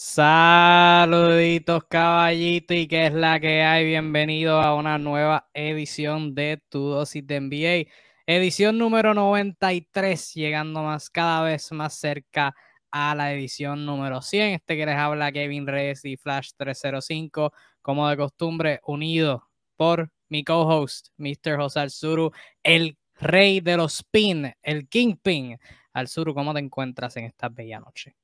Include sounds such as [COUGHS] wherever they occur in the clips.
Saluditos caballito y qué es la que hay. Bienvenido a una nueva edición de Tu Dosis de NBA. Edición número 93, llegando más cada vez más cerca a la edición número 100. Este que les habla Kevin Reyes y Flash 305, como de costumbre, unido por mi co-host, Mr. José Alzuru, el rey de los pin, el kingpin. Alzuru, ¿cómo te encuentras en esta bella noche?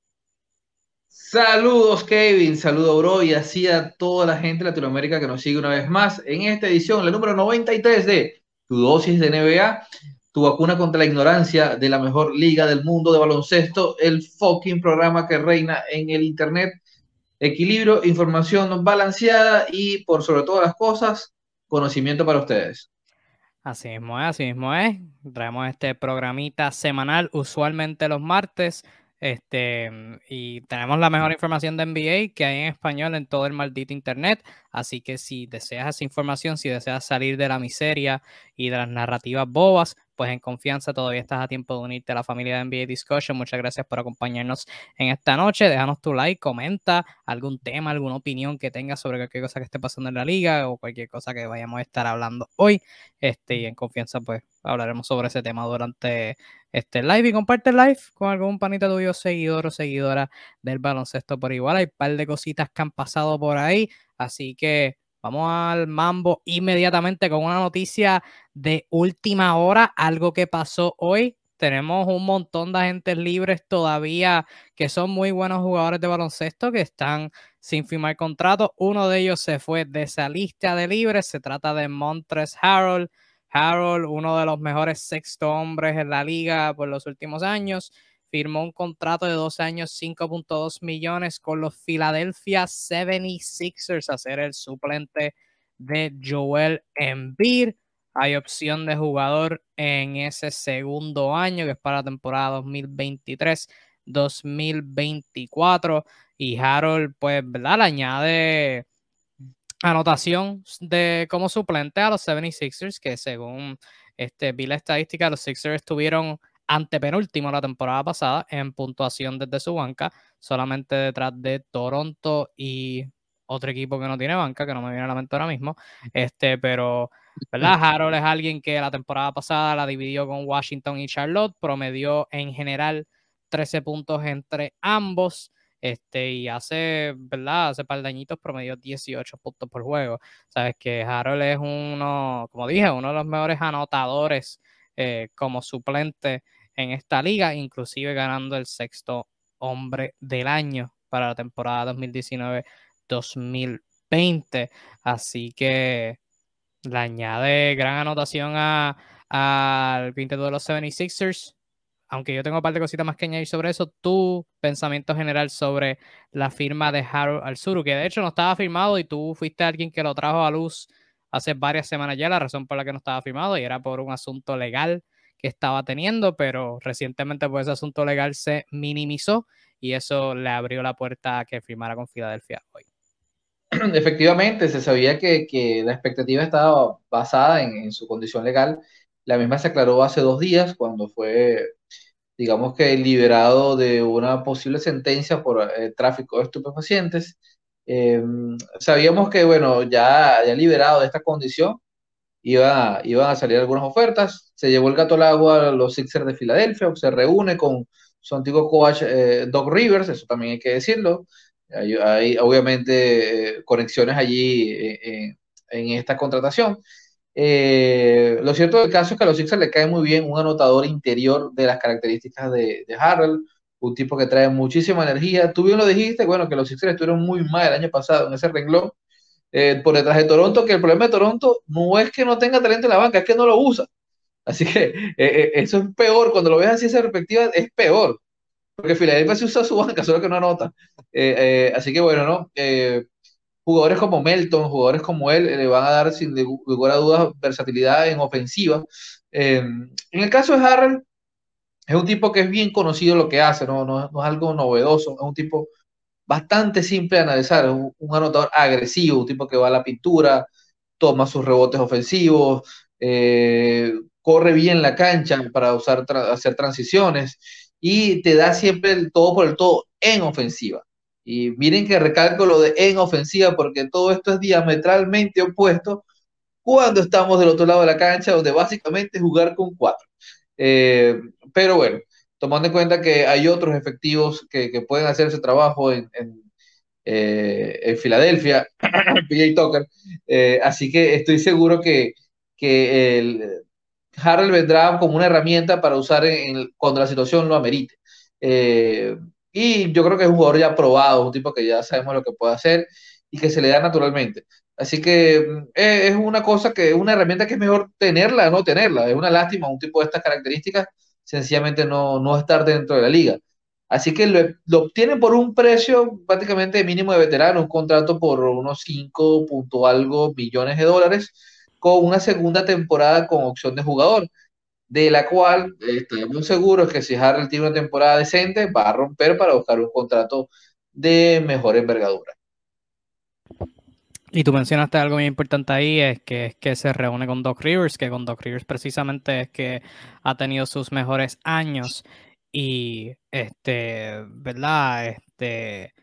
Saludos Kevin, saludo bro y así a toda la gente de Latinoamérica que nos sigue una vez más en esta edición, la número 93 de Tu dosis de NBA, tu vacuna contra la ignorancia de la mejor liga del mundo de baloncesto, el fucking programa que reina en el internet, equilibrio, información balanceada y por sobre todas las cosas, conocimiento para ustedes. Así mismo es, así mismo es. Traemos este programita semanal, usualmente los martes este, mm, y tenemos la mejor información de NBA que hay en español en todo el maldito internet. Así que si deseas esa información, si deseas salir de la miseria y de las narrativas bobas, pues en confianza todavía estás a tiempo de unirte a la familia de NBA Discussion. Muchas gracias por acompañarnos en esta noche. Déjanos tu like, comenta algún tema, alguna opinión que tengas sobre cualquier cosa que esté pasando en la liga o cualquier cosa que vayamos a estar hablando hoy. Este, y en confianza, pues hablaremos sobre ese tema durante este live y comparte el live con algún panita tuyo, seguidor o seguidora del baloncesto por igual. Hay un par de cositas que han pasado por ahí, así que Vamos al mambo inmediatamente con una noticia de última hora, algo que pasó hoy. Tenemos un montón de agentes libres todavía que son muy buenos jugadores de baloncesto que están sin firmar contrato. Uno de ellos se fue de esa lista de libres. Se trata de Montres Harold. Harold, uno de los mejores sexto hombres en la liga por los últimos años firmó un contrato de dos años, 5.2 millones con los Philadelphia 76ers a ser el suplente de Joel Embiid. Hay opción de jugador en ese segundo año, que es para la temporada 2023-2024. Y Harold, pues, ¿verdad? Le añade anotación de como suplente a los 76ers, que según este, vi la estadística, los Sixers tuvieron antepenúltimo la temporada pasada en puntuación desde su banca, solamente detrás de Toronto y otro equipo que no tiene banca, que no me viene a la mente ahora mismo. Este, pero, ¿verdad? [LAUGHS] Harold es alguien que la temporada pasada la dividió con Washington y Charlotte, promedió en general 13 puntos entre ambos. Este, y hace, ¿verdad? Hace par de añitos promedió 18 puntos por juego. Sabes que Harold es uno, como dije, uno de los mejores anotadores eh, como suplente en esta liga, inclusive ganando el sexto hombre del año para la temporada 2019-2020. Así que le añade gran anotación al quinteto de los 76ers. Aunque yo tengo un par de cositas más que añadir sobre eso, tu pensamiento general sobre la firma de Harold Alzuru, que de hecho no estaba firmado y tú fuiste alguien que lo trajo a luz hace varias semanas ya, la razón por la que no estaba firmado y era por un asunto legal que estaba teniendo, pero recientemente pues ese asunto legal se minimizó y eso le abrió la puerta a que firmara con Filadelfia hoy. [CLEARS THROAT] Efectivamente, se sabía que, la expectativa estaba basada en, su condición legal. La misma se aclaró hace dos días cuando fue, digamos que, liberado de una posible sentencia por eh, tráfico de estupefacientes. Eh, sabíamos que, bueno, ya, ya liberado de esta condición, iba, iban a salir algunas ofertas. Se llevó el gato al agua a los Sixers de Filadelfia, se reúne con su antiguo coach eh, Doc Rivers, eso también hay que decirlo. Hay, obviamente eh, conexiones allí eh, en esta contratación. Lo cierto del caso es que a los Sixers le cae muy bien un anotador interior de las características de, Harold, un tipo que trae muchísima energía. Tú bien lo dijiste, bueno, que los Sixers estuvieron muy mal el año pasado en ese renglón, eh, por detrás de Toronto, que el problema de Toronto no es que no tenga talento en la banca, es que no lo usa. Así que [LAUGHS] eh, eh, eso es peor, cuando lo ves así esa perspectiva, es peor. Porque Filadelfia se usa su banca, solo que no anota. así que bueno, ¿no? Jugadores como Melton, jugadores como él, le van a dar sin lugar a dudas versatilidad en ofensiva. en el caso de Harrell, es un tipo que es bien conocido lo que hace, no, es algo novedoso, es un tipo bastante simple de analizar. Un, un, anotador agresivo, un tipo que va a la pintura, toma sus rebotes ofensivos, eh, corre bien la cancha para hacer transiciones y te da siempre el todo por el todo en ofensiva. Y miren que recalco lo de en ofensiva, porque todo esto es diametralmente opuesto cuando estamos del otro lado de la cancha, donde básicamente es jugar con cuatro. Eh, pero bueno, tomando en cuenta que hay otros efectivos que, que pueden hacer ese trabajo en, en, eh, Filadelfia, [COUGHS] PJ Tucker, eh, así que estoy seguro que, que el, Harold vendrá como una herramienta para usar en, cuando la situación lo amerite. Eh, y yo creo que es un jugador ya probado, un tipo que ya sabemos lo que puede hacer y que se le da naturalmente. Así que mm, es una cosa que, una herramienta que es mejor tenerla no tenerla. Es una lástima un tipo de estas características, sencillamente no, no estar dentro de la liga. Así que lo, lo obtienen por un precio prácticamente mínimo de veterano, un contrato por unos 5 punto algo millones de dólares con una segunda temporada con opción de jugador, de la cual estoy muy seguro que si Harrell tiene una temporada decente, va a romper para buscar un contrato de mejor envergadura. Y tú mencionaste algo muy importante ahí, es que, es que se reúne con Doc Rivers, que con Doc Rivers precisamente es que ha tenido sus mejores años y, este, ¿verdad? Este,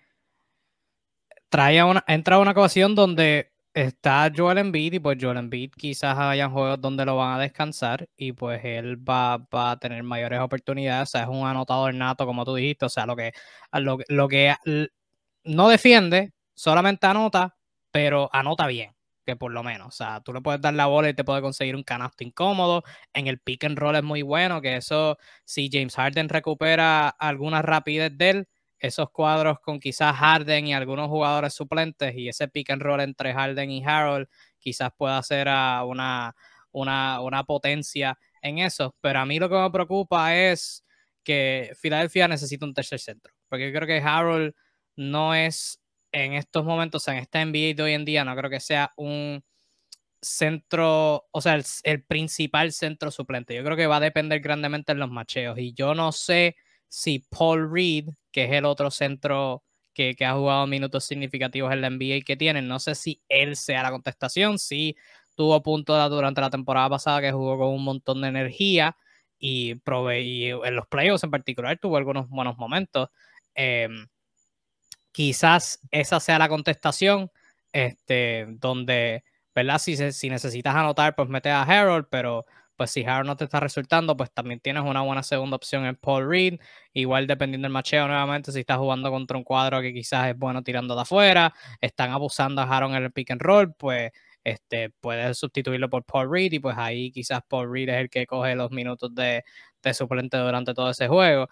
trae una, entra una ocasión donde está Joel Embiid y pues Joel Embiid quizás hayan juegos donde lo van a descansar y pues él va, a tener mayores oportunidades, o sea, es un anotador nato como tú dijiste, o sea, lo que, lo, lo que no defiende, solamente anota, pero anota bien, que por lo menos, o sea, tú le puedes dar la bola y te puede conseguir un canasto incómodo, en el pick and roll es muy bueno, que eso, si James Harden recupera alguna rapidez de él, esos cuadros con quizás Harden y algunos jugadores suplentes y ese pick and roll entre Harden y Harold quizás pueda ser una, una, una potencia en eso. Pero a mí lo que me preocupa es que Filadelfia necesita un tercer centro. Porque yo creo que Harold no es en estos momentos, en esta NBA de hoy en día, no creo que sea un centro, o sea, el, el principal centro suplente. Yo creo que va a depender grandemente en los macheos. Y yo no sé si Paul Reed, que es el otro centro que, ha jugado minutos significativos en la NBA que tienen, no sé si él sea la contestación, sí tuvo puntos durante la temporada pasada que jugó con un montón de energía y, y en los playoffs en particular tuvo algunos buenos momentos. Em, quizás esa sea la contestación, este, donde, ¿verdad? Si, si necesitas anotar, pues mete a Harold, pero pues si Harold no te está resultando, pues también tienes una buena segunda opción en Paul Reed. Igual dependiendo del macheo nuevamente, si estás jugando contra un cuadro que quizás es bueno tirando de afuera, están abusando a Harold en el pick and roll, pues este, puedes sustituirlo por Paul Reed y pues ahí quizás Paul Reed es el que coge los minutos de, de suplente durante todo ese juego.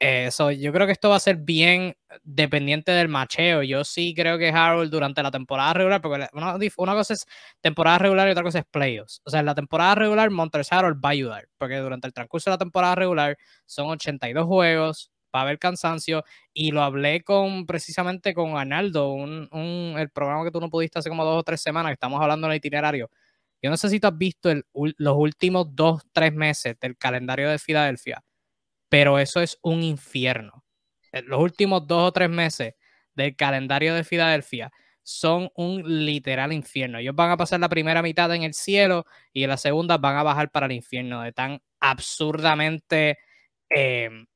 Eso, yo creo que esto va a ser bien dependiente del macheo. Yo sí creo que Harold durante la temporada regular, porque una, una, cosa es temporada regular y otra cosa es playoffs. O sea, en la temporada regular, Montres Harold va a ayudar, porque durante el transcurso de la temporada regular son 82 juegos, va a haber cansancio, y lo hablé con precisamente con Arnaldo, un, el programa que tú no pudiste hace como dos o tres semanas, que estamos hablando en el itinerario. Yo no sé si tú has visto el, los últimos dos, tres meses del calendario de Filadelfia pero eso es un infierno. Los últimos dos o tres meses del calendario de Filadelfia son un literal infierno. Ellos van a pasar la primera mitad en el cielo y en la segunda van a bajar para el infierno de tan absurdamente em,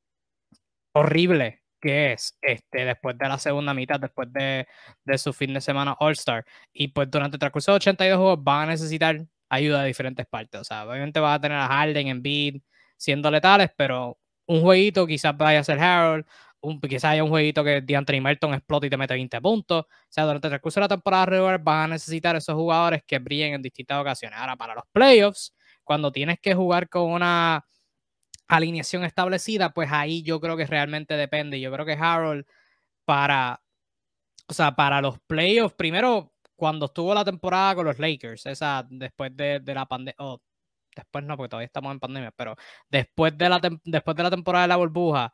horrible que es este, después de la segunda mitad, después de, de su fin de semana All-Star. Y pues durante el transcurso de 82 juegos van a necesitar ayuda de diferentes partes. O sea, obviamente va a tener a Harden, en Beat siendo letales, pero un jueguito, quizás vaya a ser Harold, un, quizás haya un jueguito que DeAndre Merton explote y te mete 20 puntos. O sea, durante el transcurso de la temporada regular van a necesitar esos jugadores que brillen en distintas ocasiones. Ahora, para los playoffs, cuando tienes que jugar con una alineación establecida, pues ahí yo creo que realmente depende. Yo creo que Harold para, o sea, para los playoffs, primero cuando estuvo la temporada con los Lakers, esa después de, la pandemia, después no, porque todavía estamos en pandemia, pero después de la, después de la temporada de la burbuja,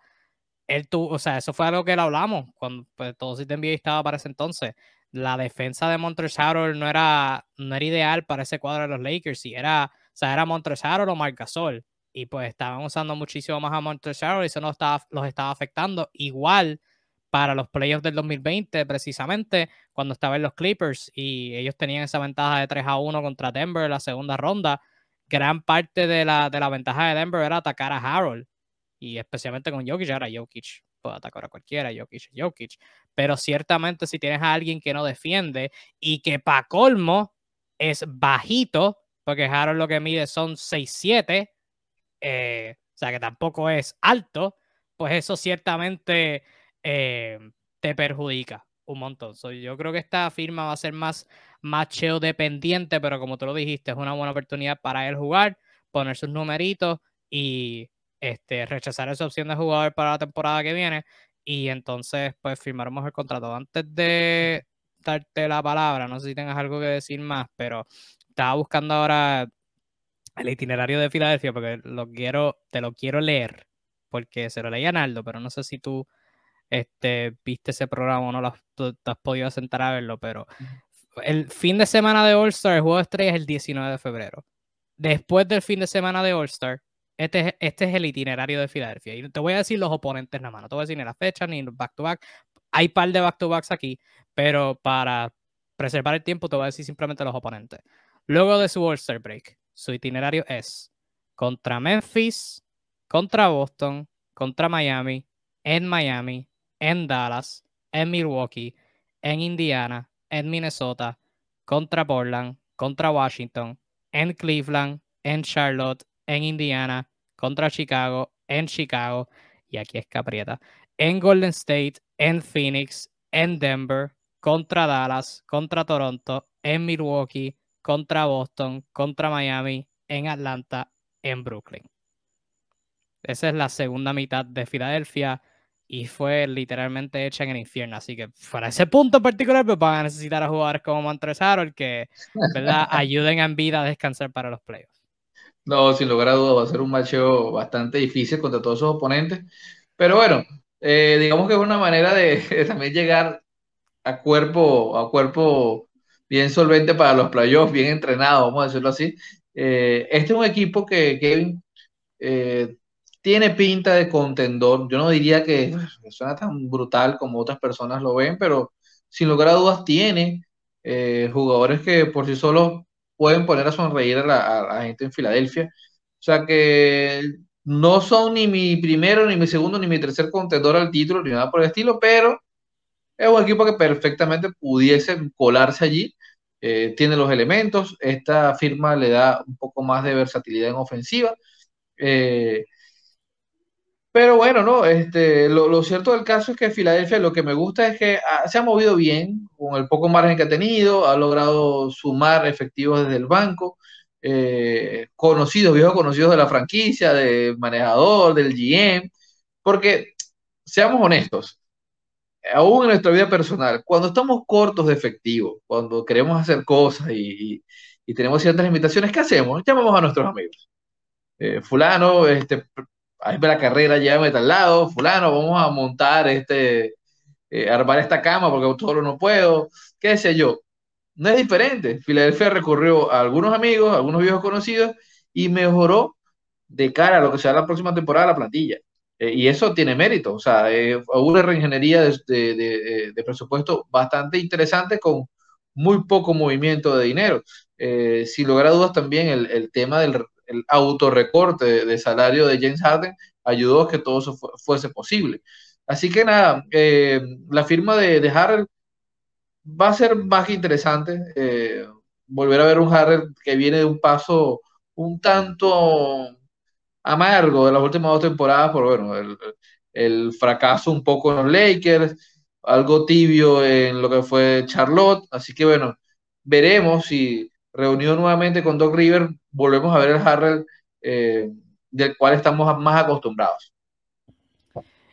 él o sea, eso fue algo que le hablamos cuando pues, todo NBA estaba para ese entonces. La defensa de Harrell no era, no era ideal para ese cuadro de los Lakers, y era, o sea, era Harrell o Marc Gasol, y pues estaban usando muchísimo más a Harrell y eso no estaba, los estaba afectando. Igual para los playoffs del 2020, precisamente, cuando estaban los Clippers y ellos tenían esa ventaja de 3 a 1 contra Denver en la segunda ronda gran parte de la, de la ventaja de Denver era atacar a Harold. Y especialmente con Jokic, ahora Jokic puede atacar a cualquiera, Jokic Jokic. Pero ciertamente si tienes a alguien que no defiende y que para colmo es bajito, porque Harold lo que mide son 6'7, eh, o sea que tampoco es alto, pues eso ciertamente eh, te perjudica un montón. yo creo que esta firma va a ser más macheo dependiente, pero como tú lo dijiste, es una buena oportunidad para él jugar, poner sus numeritos y este, rechazar esa opción de jugador para la temporada que viene. Y entonces, pues firmaremos el contrato. Antes de darte la palabra, no sé si tengas algo que decir más, pero estaba buscando ahora el itinerario de Filadelfia porque lo quiero, te lo quiero leer, porque se lo leía Naldo, pero no sé si tú este, viste ese programa o no lo has, te has podido sentar a verlo, pero el fin de semana de All Star, el juego de estrellas es el 19 de febrero. Después del fin de semana de All Star, este, este es el itinerario de Filadelfia. Y te voy a decir los oponentes nada más. No te voy a decir ni la fecha ni los back-to-back. Hay par de back-to-backs aquí, pero para preservar el tiempo te voy a decir simplemente los oponentes. Luego de su All Star Break, su itinerario es contra Memphis, contra Boston, contra Miami, en Miami, en Dallas, en Milwaukee, en Indiana, en Minnesota, contra Portland, contra Washington, en Cleveland, en Charlotte, en Indiana, contra Chicago, en Chicago, y aquí es Caprieta, en Golden State, en Phoenix, en Denver, contra Dallas, contra Toronto, en Milwaukee, contra Boston, contra Miami, en Atlanta, en Brooklyn. Esa es la segunda mitad de Filadelfia y fue literalmente hecha en el infierno. Así que para ese punto particular, pues van a necesitar a jugadores como Montrezl el que ¿verdad? [LAUGHS] ayuden en vida a descansar para los playoffs. No, sin lugar a dudas, va a ser un macho bastante difícil contra todos sus oponentes. Pero bueno, eh, digamos que es una manera [LAUGHS] de, también llegar a cuerpo, a cuerpo bien solvente para los playoffs, bien entrenado, vamos a decirlo así. Eh, este es un equipo que Kevin eh, tiene pinta de contendor. Yo no diría que suena tan brutal como otras personas lo ven, pero sin lugar a dudas tiene eh, jugadores que por sí solos pueden poner a sonreír a la, gente en Filadelfia. O sea que no son ni mi primero, ni mi segundo, ni mi tercer contendor al título, ni nada por el estilo, pero es un equipo que perfectamente pudiese colarse allí. Eh, tiene los elementos. Esta firma le da un poco más de versatilidad en ofensiva. Eh, pero bueno, no, este, lo, cierto del caso es que Filadelfia lo que me gusta es que se ha movido bien con el poco margen que ha tenido, ha logrado sumar efectivos desde el banco, eh, conocidos, viejos conocidos de la franquicia, del manejador, del GM, porque seamos honestos, aún en nuestra vida personal, cuando estamos cortos de efectivo, cuando queremos hacer cosas y, tenemos ciertas limitaciones, ¿qué hacemos? Llamamos a nuestros amigos. Eh, fulano, este, ahí la carrera, llévame al lado, fulano, vamos a montar este, eh, armar esta cama porque solo no puedo, qué sé yo. No es diferente. Filadelfia recurrió a algunos amigos, a algunos viejos conocidos y mejoró de cara a lo que será la próxima temporada la plantilla. Eh, y eso tiene mérito, o sea, eh, una reingeniería de, de, de, presupuesto bastante interesante con muy poco movimiento de dinero. sin lugar a dudas también el, el tema del, el autorrecorte de, salario de James Harden ayudó a que todo eso fuese posible. Así que nada, eh, la firma de, de, va a ser más que interesante. Eh, volver a ver un Harrell que viene de un paso un tanto amargo de las últimas dos temporadas, por bueno, el, el fracaso un poco en los Lakers, algo tibio en lo que fue Charlotte. Así que bueno, veremos si reunido nuevamente con Doc River, volvemos a ver el Harrell eh, del cual estamos más acostumbrados.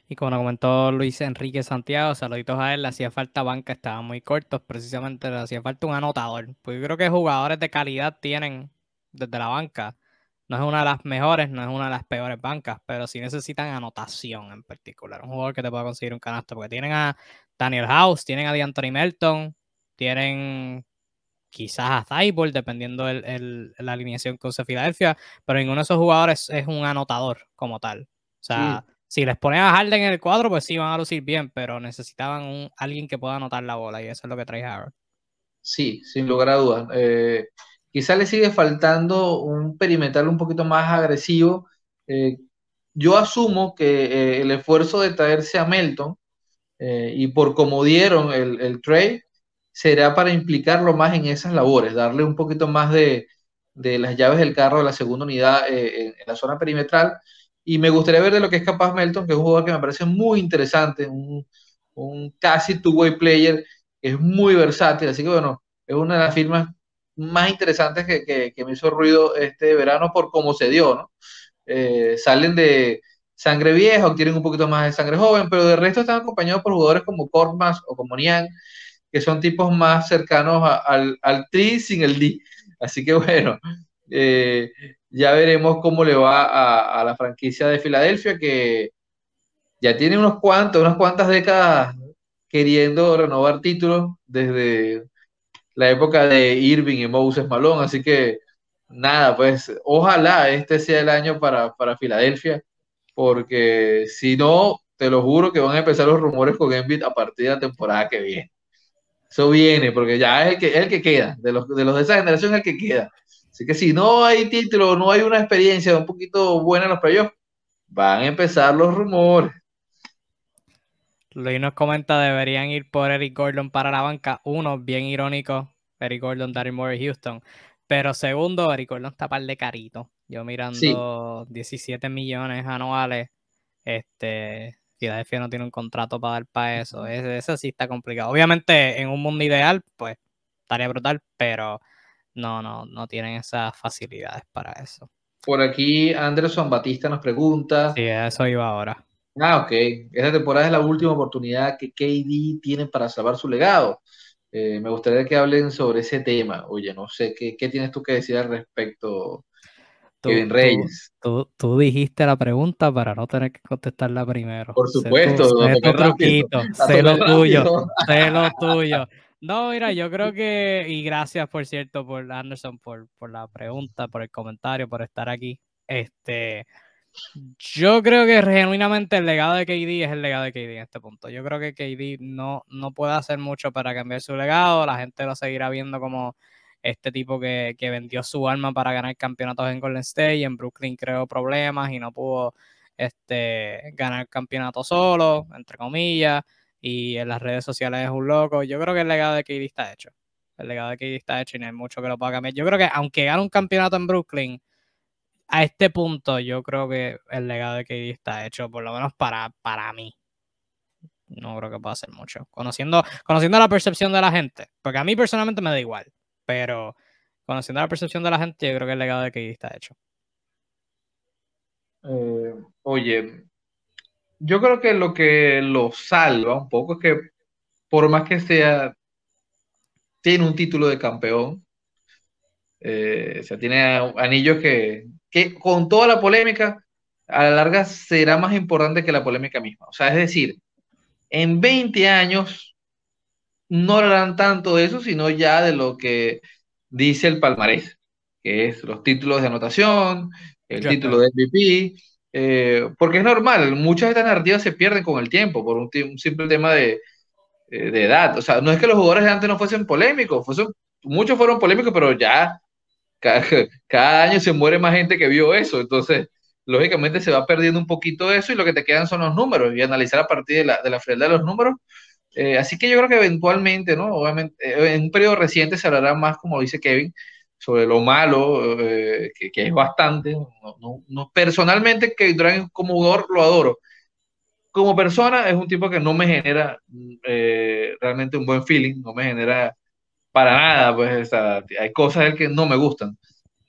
Y como comentó Luis Enrique Santiago, saluditos a él, le hacía falta banca, estaban muy cortos, precisamente le hacía falta un anotador. Pues yo creo que jugadores de calidad tienen desde la banca. No es una de las mejores, no es una de las peores bancas, pero sí necesitan anotación en particular. Un jugador que te pueda conseguir un canasto, porque tienen a Daniel House, tienen a DeAnthony Melton, tienen quizás a Cyborg, dependiendo de la alineación que use Filadelfia, pero ninguno de esos jugadores es un anotador como tal. O sea, si les ponen a Harden en el cuadro, pues sí van a lucir bien, pero necesitaban un, alguien que pueda anotar la bola y eso es lo que trae Harden. Sí, sin lugar a dudas. Eh, quizás le sigue faltando un perimetral un poquito más agresivo. Eh, yo asumo que eh, el esfuerzo de traerse a Melton eh, y por cómo dieron el, el, trade será para implicarlo más en esas labores, darle un poquito más de, de las llaves del carro de la segunda unidad en, la zona perimetral. Y me gustaría ver de lo que es capaz Melton, que es un jugador que me parece muy interesante, un, un casi two-way player, que es muy versátil. Así que bueno, es una de las firmas más interesantes que, que, que me hizo ruido este verano por cómo se dio, ¿no? Eh, salen de sangre vieja, obtienen un poquito más de sangre joven, pero de resto están acompañados por jugadores como Kormas o como Nian, que son tipos más cercanos al, al tri sin el D. Así que bueno, eh, ya veremos cómo le va a, a, la franquicia de Filadelfia, que ya tiene unos cuantos, unas cuantas décadas queriendo renovar títulos desde la época de Irving y Moses Malone, así que nada, pues ojalá este sea el año para, para Filadelfia, porque si no, te lo juro que van a empezar los rumores con Embiid a partir de la temporada que viene. Eso viene, porque ya es el que, el que queda, de los, de los de esa generación es el que queda. Así que si no hay título, no hay una experiencia un poquito buena en los playoffs, van a empezar los rumores. Luis nos comenta, deberían ir por Eric Gordon para la banca. Uno, bien irónico, Eric Gordon, Darren Moore, Houston. Pero segundo, Eric Gordon está par de carito. Yo mirando 17 millones anuales, este, Philadelphia no tiene un contrato para dar para eso. Eso sí está complicado. Obviamente, en un mundo ideal, pues estaría brutal, pero no, no, no tienen esas facilidades para eso. Por aquí, Anderson Batista nos pregunta. Sí, eso iba ahora. Ah, ok. Esta temporada es la última oportunidad que KD tiene para salvar su legado. Eh, me gustaría que hablen sobre ese tema. Oye, no sé, ¿qué, qué tienes tú que decir al respecto, tú, Kevin Reyes? Tú, tú, dijiste la pregunta para no tener que contestarla primero. Por supuesto. Sé, tu truquito, sé lo tuyo, sé lo tuyo. No, mira, yo creo que, y gracias por cierto, por Anderson, por, por la pregunta, por el comentario, por estar aquí. Este, yo creo que genuinamente el legado de KD es el legado de KD en este punto. Yo creo que KD no, no puede hacer mucho para cambiar su legado. La gente lo seguirá viendo como este tipo que, que vendió su alma para ganar campeonatos en Golden State y en Brooklyn creó problemas y no pudo este, ganar campeonato solo, entre comillas, y en las redes sociales es un loco. Yo creo que el legado de KD está hecho. El legado de KD está hecho y no hay mucho que lo pueda cambiar. Yo creo que aunque gane un campeonato en Brooklyn, a este punto yo creo que el legado de KD está hecho, por lo menos para, para mí. No creo que pueda hacer mucho. Conociendo, conociendo la percepción de la gente, porque a mí personalmente me da igual, pero conociendo la percepción de la gente, yo creo que el legado de KD está hecho. Eh, oye, yo creo que lo que lo salva un poco es que por más que sea, tiene un título de campeón, eh, o sea, tiene anillos que, que con toda la polémica, a la larga será más importante que la polémica misma. O sea, es decir, en 20 años no hablarán tanto de eso, sino ya de lo que dice el palmarés, que es los títulos de anotación, el título de MVP, eh, porque es normal, muchas de estas narrativas se pierden con el tiempo por un, simple tema de, eh, de, edad. O sea, no es que los jugadores de antes no fuesen polémicos, fuesen, muchos fueron polémicos, pero ya [LAUGHS] cada, año se muere más gente que vio eso, entonces lógicamente se va perdiendo un poquito eso y lo que te quedan son los números y analizar a partir de la, de la frialdad de los números. Eh, así que yo creo que eventualmente, ¿no? Obviamente, eh, en un periodo reciente se hablará más, como dice Kevin, sobre lo malo, eh, que, que, es bastante. No, no, personalmente, que Durant como jugador lo adoro. Como persona es un tipo que no me genera realmente un buen feeling, no me genera para nada, pues hay cosas que no me gustan.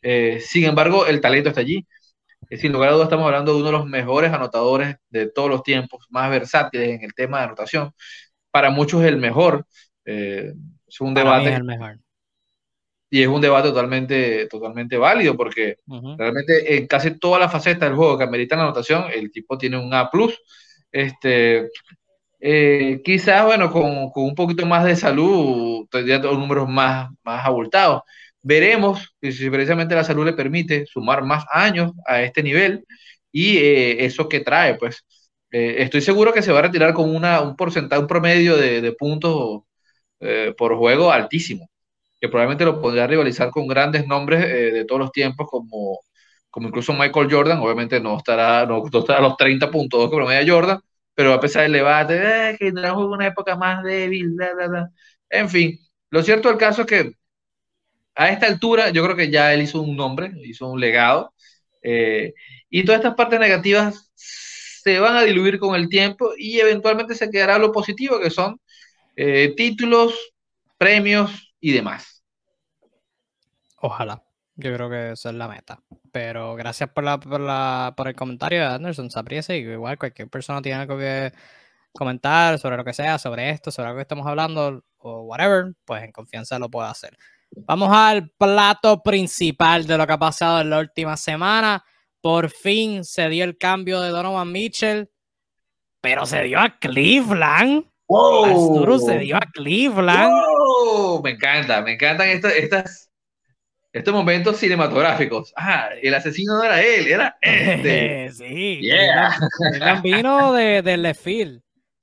Eh, sin embargo, el talento está allí. Eh, sin lugar a dudas, estamos hablando de uno de los mejores anotadores de todos los tiempos, más versátiles en el tema de anotación. Para muchos el mejor. Eh, es un debate. el mejor. Y es un debate totalmente, totalmente válido porque realmente en casi todas las facetas del juego que ameritan la anotación, el tipo tiene un A. Este, eh, quizás, bueno, con, con, un poquito más de salud, tendría números más, más abultados. Veremos si precisamente la salud le permite sumar más años a este nivel y eh, eso que trae, pues. Eh, estoy seguro que se va a retirar con una, un porcentaje, un promedio de, puntos eh, por juego altísimo, que probablemente lo podría rivalizar con grandes nombres de todos los tiempos como, como incluso Michael Jordan, obviamente no estará, no, estará a los 30 puntos que promedia Jordan, pero a pesar del debate, eh, que trajo una época más débil, en fin, lo cierto del caso es que a esta altura yo creo que ya él hizo un nombre, hizo un legado, eh, y todas estas partes negativas se van a diluir con el tiempo y eventualmente se quedará lo positivo, que son eh, títulos, premios y demás. Ojalá. Yo creo que esa es la meta. Pero gracias por, la, por, el comentario de Anderson. Se aprecia y igual cualquier persona tiene algo que comentar sobre lo que sea, sobre esto, sobre lo que estamos hablando o whatever, pues en confianza lo puede hacer. Vamos al plato principal de lo que ha pasado en la última semana. Por fin se dio el cambio de Donovan Mitchell, pero se dio a Cleveland. Wow. se dio a Cleveland. Me encanta, me encantan estas estos momentos cinematográficos. Ah, el asesino no era él, era este. [LAUGHS] sí, vino de, del left field.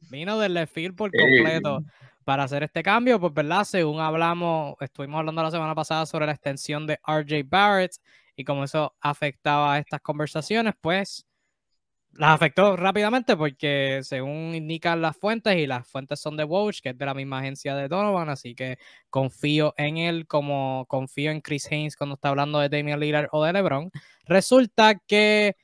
Vino del left field por completo para hacer este cambio. Pues, ¿verdad? Según hablamos, estuvimos hablando la semana pasada sobre la extensión de RJ Barrett y cómo eso afectaba a estas conversaciones, pues las afectó rápidamente porque según indican las fuentes y las fuentes son de Woj, que es de la misma agencia de Donovan, así que confío en él como confío en Chris Haynes cuando está hablando de Damian Lillard o de LeBron. Resulta que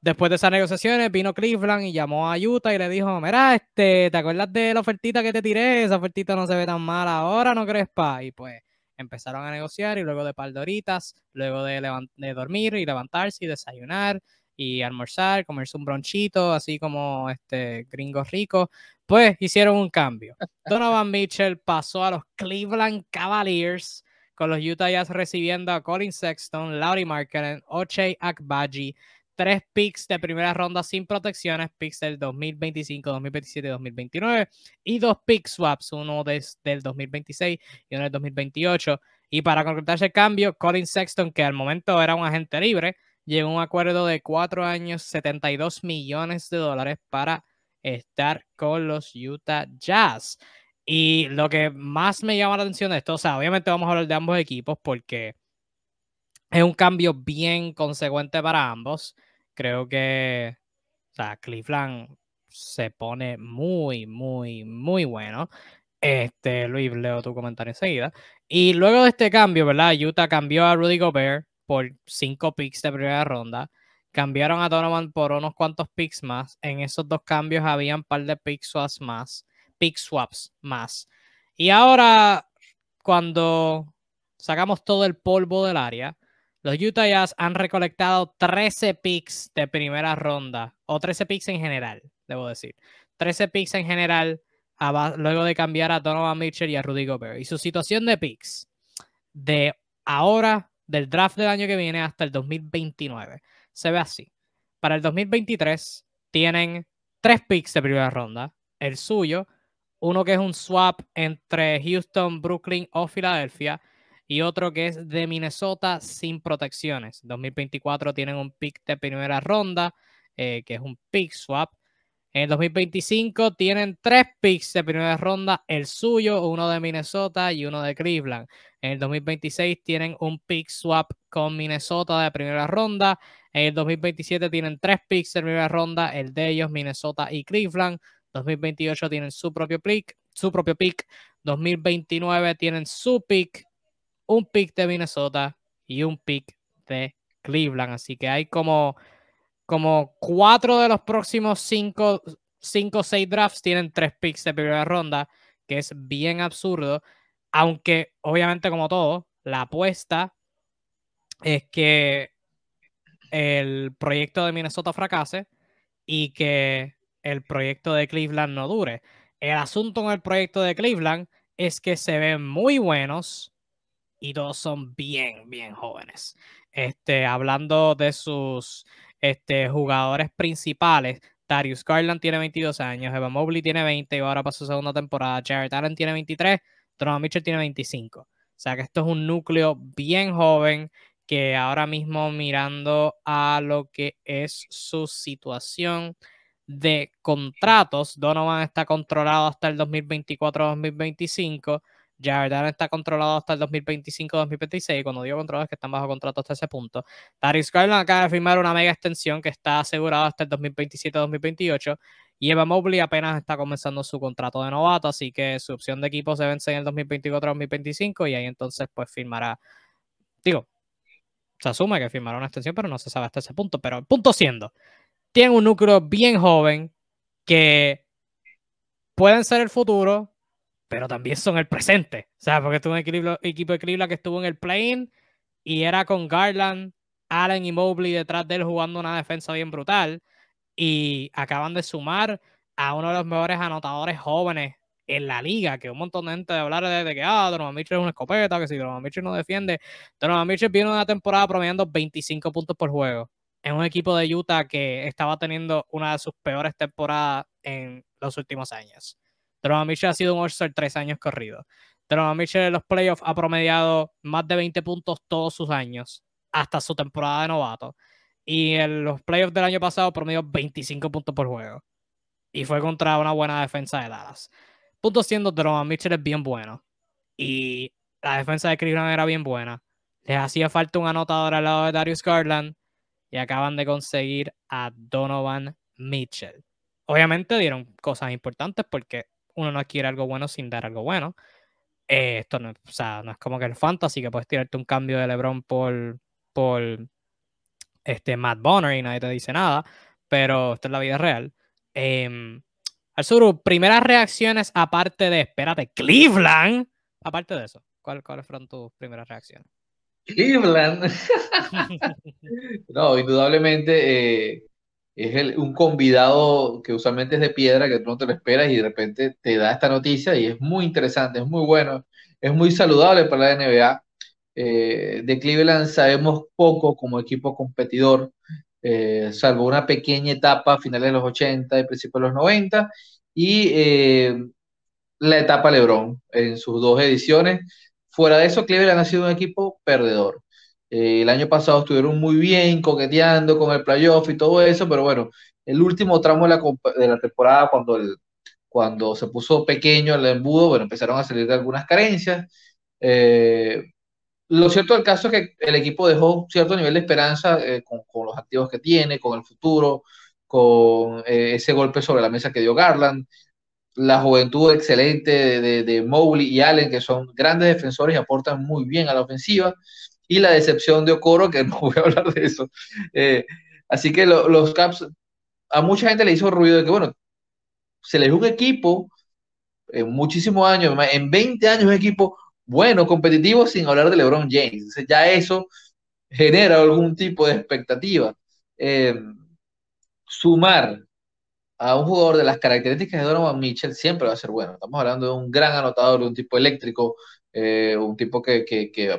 después de esas negociaciones vino Cleveland y llamó a Utah y le dijo, mira, este, ¿te acuerdas de la ofertita que te tiré? Esa ofertita no se ve tan mal ahora, ¿no crees, pa? Y pues empezaron a negociar y luego de par de horitas, luego de, de dormir y levantarse y desayunar y almorzar, comerse un bronchito, así como este gringo rico, pues hicieron un cambio. [LAUGHS] Donovan Mitchell pasó a los Cleveland Cavaliers con los Utah Jazz recibiendo a Colin Sexton, Laurie Markkinen, Ochei Akbaji, tres picks de primera ronda sin protecciones, picks del 2025, 2027 y 2029, y dos pick swaps, uno del 2026 y uno del 2028. Y para concretarse el cambio, Colin Sexton, que al momento era un agente libre, llegó a un acuerdo de cuatro años, 72 millones de dólares para estar con los Utah Jazz. Y lo que más me llama la atención de esto, o sea, obviamente vamos a hablar de ambos equipos porque es un cambio bien consecuente para ambos. Creo que, o sea, Cleveland se pone muy, muy, muy bueno. Este, Luis, leo tu comentario enseguida. Y luego de este cambio, ¿verdad? Utah cambió a Rudy Gobert, por cinco picks de primera ronda. Cambiaron a Donovan por unos cuantos picks más. En esos dos cambios habían un par de pick swaps más. Pick swaps más. Y ahora, cuando sacamos todo el polvo del área, los Utah Jazz han recolectado 13 picks de primera ronda. O 13 picks en general, debo decir. 13 picks en general luego de cambiar a Donovan Mitchell y a Rudy Gobert. Y su situación de picks de ahora del draft del año que viene hasta el 2029. Se ve así. Para el 2023 tienen tres picks de primera ronda. El suyo, uno que es un swap entre Houston, Brooklyn o Filadelfia y otro que es de Minnesota sin protecciones. 2024 tienen un pick de primera ronda, eh, que es un pick swap. En el 2025 tienen tres picks de primera ronda, el suyo, uno de Minnesota y uno de Cleveland. En el 2026 tienen un pick swap con Minnesota de primera ronda. En el 2027 tienen tres picks de primera ronda, el de ellos Minnesota y Cleveland. 2028 tienen su propio pick, su propio pick. 2029 tienen su pick, un pick de Minnesota y un pick de Cleveland. Así que hay como como cuatro de los próximos cinco, cinco o seis drafts tienen tres picks de primera ronda, que es bien absurdo. Aunque, obviamente, como todo, la apuesta es que el proyecto de Minnesota fracase y que el proyecto de Cleveland no dure. El asunto con el proyecto de Cleveland es que se ven muy buenos y todos son bien, bien jóvenes. Este, hablando de sus este, jugadores principales. Darius Garland tiene 22 años, Evan Mobley tiene 20 y ahora para su segunda temporada. Jared Allen tiene 23, Donovan Mitchell tiene 25. O sea que esto es un núcleo bien joven que ahora mismo mirando a lo que es su situación de contratos, Donovan está controlado hasta el 2024-2025, Jared Allen está controlado hasta el 2025-2026. Cuando digo controlado es que están bajo contrato hasta ese punto. Darius Garland acaba de firmar una mega extensión que está asegurada hasta el 2027-2028. Y Eva Mobley apenas está comenzando su contrato de novato, así que su opción de equipo se vence en el 2024-2025 y ahí entonces pues firmará, digo, se asume que firmará una extensión, pero no se sabe hasta ese punto. Pero el punto siendo, tiene un núcleo bien joven que pueden ser el futuro, pero también son el presente. O sea, porque estuvo un equipo de Cleveland que estuvo en el play y era con Garland, Allen y Mobley detrás de él jugando una defensa bien brutal. Y acaban de sumar a uno de los mejores anotadores jóvenes en la liga, que un montón de gente de hablar de, que, ah, Donovan Mitchell es una escopeta, que si Donovan Mitchell no defiende. Donovan Mitchell viene una temporada promediando 25 puntos por juego en un equipo de Utah que estaba teniendo una de sus peores temporadas en los últimos años. Donovan Mitchell ha sido un All-Star tres años corridos. Donovan Mitchell en los playoffs ha promediado más de 20 puntos todos sus años, hasta su temporada de novato. Y en los playoffs del año pasado promedió 25 puntos por juego. Y fue contra una buena defensa de Dallas. Punto siendo, Donovan Mitchell es bien bueno. Y la defensa de Cleveland era bien buena. Les hacía falta un anotador al lado de Darius Garland. Y acaban de conseguir a Donovan Mitchell. Obviamente dieron cosas importantes porque uno no quiere algo bueno sin dar algo bueno. Eh, esto no, o sea, no es como que el fantasy que puedes tirarte un cambio de LeBron por, por este, Matt Bonner y nadie te dice nada, pero esto es la vida real. Eh, Arzuru, primeras reacciones aparte de, espérate, Cleveland, aparte de eso, ¿cuáles fueron tus primeras reacciones? Cleveland. [LAUGHS] [LAUGHS] no, indudablemente eh, es un convidado que usualmente es de piedra, que tú no te lo esperas y de repente te da esta noticia y es muy interesante, es muy bueno, es muy saludable para la NBA. Eh, de Cleveland sabemos poco como equipo competidor, eh, salvo una pequeña etapa a finales de los 80 y principios de los 90, y eh, la etapa LeBron en sus dos ediciones. Fuera de eso, Cleveland ha sido un equipo perdedor. El año pasado estuvieron muy bien coqueteando con el playoff y todo eso, pero bueno, el último tramo de la, de temporada, cuando, el, cuando se puso pequeño el embudo, bueno, empezaron a salir de algunas carencias. Eh, lo cierto del caso es que el equipo dejó cierto nivel de esperanza eh, con, los activos que tiene, con el futuro, con eh, ese golpe sobre la mesa que dio Garland, la juventud excelente de, de, Mowgli y Allen, que son grandes defensores y aportan muy bien a la ofensiva, y la decepción de Okoro, que [LAUGHS] no voy a hablar de eso. Eh, así que los Caps, a mucha gente le hizo ruido de que, bueno, se les dio un equipo en muchísimos años, en 20 años un equipo bueno, competitivo, sin hablar de LeBron James. ya eso genera algún tipo de expectativa. Eh, sumar a un jugador de las características de Donovan Mitchell siempre va a ser bueno. Estamos hablando de un gran anotador, de un tipo eléctrico, eh, un tipo que,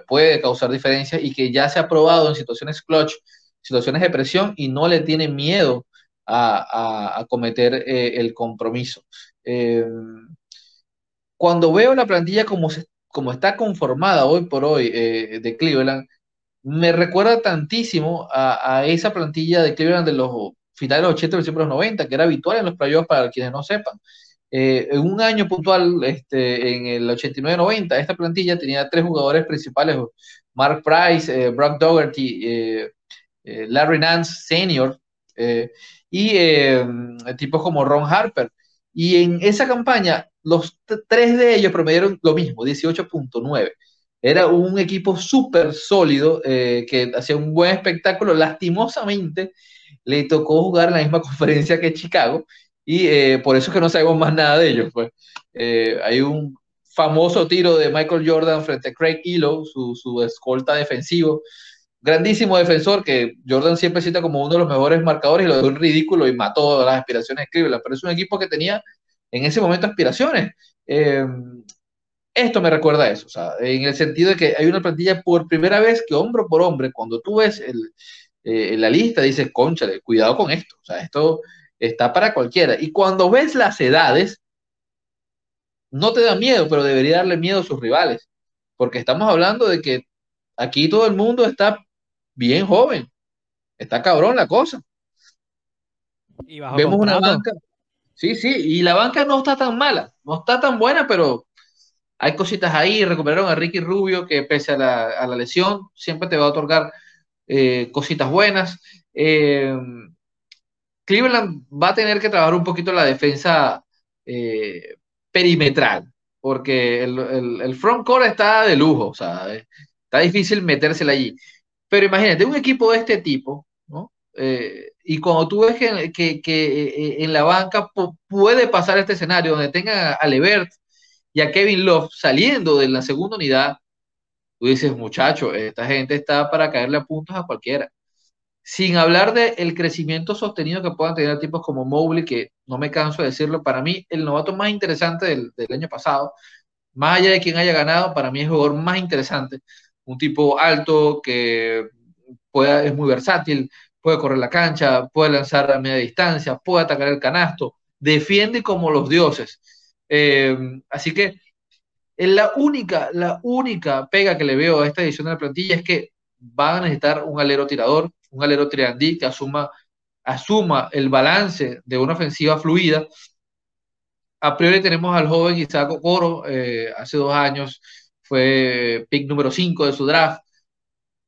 puede causar diferencia y que ya se ha probado en situaciones clutch, situaciones de presión y no le tiene miedo a, cometer eh, el compromiso. cuando veo la plantilla como se como está conformada hoy por hoy eh, de Cleveland, me recuerda tantísimo a, esa plantilla de Cleveland de los finales de los 80 y principios de los 90, que era habitual en los playoffs para quienes no sepan. Eh, en un año puntual, este, en el 89-90, esta plantilla tenía tres jugadores principales, Mark Price, eh, Brock Dougherty, Larry Nance Sr., y tipos como Ron Harper. Y en esa campaña los tres de ellos promediaron lo mismo, 18.9. Era un equipo súper sólido eh, que hacía un buen espectáculo. Lastimosamente, le tocó jugar en la misma [LAUGHS] conferencia que Chicago y eh, por eso es que no sabemos más nada de ellos. Pues. Eh, hay un famoso tiro de Michael Jordan frente a Craig Elo, su, su escolta defensivo. Grandísimo defensor que Jordan siempre cita como uno de los mejores marcadores y lo dejó en ridículo y mató las aspiraciones de Cleveland. Pero es un equipo que tenía en ese momento aspiraciones. Eh, esto me recuerda a eso, o en el sentido de que hay una plantilla por primera vez que hombro por hombre, cuando tú ves el, eh, la lista, dices, conchale, cuidado con esto, o sea, esto está para cualquiera. Y cuando ves las edades, no te da miedo, pero debería darle miedo a sus rivales, porque estamos hablando de que aquí todo el mundo está bien joven, está cabrón la cosa. Vemos una banca, Sí, sí, y la banca no está tan mala, no está tan buena, pero hay cositas ahí, recuperaron a Ricky Rubio, que pese a la, lesión, siempre te va a otorgar eh, cositas buenas. Eh, Cleveland va a tener que trabajar un poquito la defensa eh, perimetral, porque el, el, front court está de lujo, o sea, está difícil metérsela allí. Pero imagínate, un equipo de este tipo, ¿no? y cuando tú ves que, que, en la banca puede pasar este escenario donde tenga a Levert, y a Kevin Love saliendo de la segunda unidad, tú dices, muchacho, esta gente está para caerle a puntos a cualquiera. Sin hablar del crecimiento sostenido que puedan tener tipos como Mobley, que no me canso de decirlo, para mí el novato más interesante del, año pasado, más allá de quien haya ganado, para mí es el jugador más interesante. Un tipo alto que pueda, es muy versátil, puede correr la cancha, puede lanzar a media distancia, puede atacar el canasto, defiende como los dioses. Eh, así que la única, la única pega que le veo a esta edición de la plantilla es que van a necesitar un alero tirador, un alero triandí que asuma, asuma el balance de una ofensiva fluida. A priori tenemos al joven Isaac Okoro, eh, hace dos años fue pick número 5 de su draft.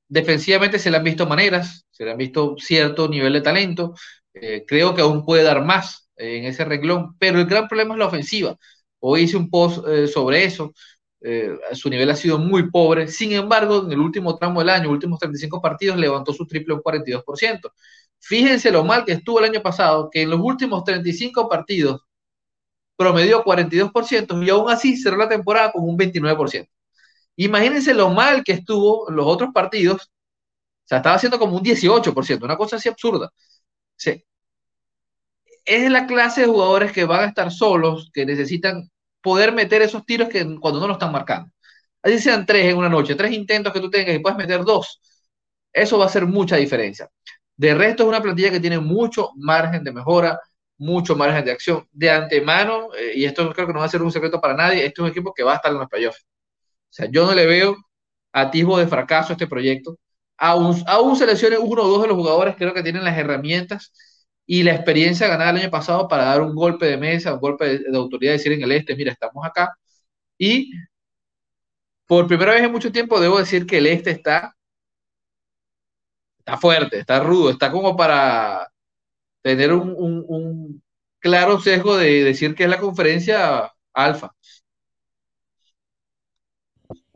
Defensivamente se le han visto maneras, se le han visto cierto nivel de talento. Eh, creo que aún puede dar más en ese renglón, pero el gran problema es la ofensiva. Hoy hice un post eh, sobre eso, eh, su nivel ha sido muy pobre, sin embargo, en el último tramo del año, últimos 35 partidos, levantó su triple un 42%. Fíjense lo mal que estuvo el año pasado, que en los últimos 35 partidos promedió 42% y aún así cerró la temporada con un 29%. Imagínense lo mal que estuvo en los otros partidos, o sea, estaba haciendo como un 18%, una cosa así absurda. Sí es la clase de jugadores que van a estar solos, que necesitan poder meter esos tiros que cuando no lo están marcando. Así sean tres en una noche, tres intentos que tú tengas y puedes meter dos. Eso va a hacer mucha diferencia. De resto es una plantilla que tiene mucho margen de mejora, mucho margen de acción. De antemano, eh, y esto creo que no va a ser un secreto para nadie, este es un equipo que va a estar en los playoffs. O sea, yo no le veo atisbo de fracaso a este proyecto. Aún, aún seleccione uno o dos de los jugadores, creo que tienen las herramientas y la experiencia ganada el año pasado para dar un golpe de mesa, un golpe de, autoridad, decir en el este, mira, estamos acá. Y por primera vez en mucho tiempo debo decir que el este está, está fuerte, está rudo, está como para tener un, un claro sesgo de decir que es la conferencia alfa.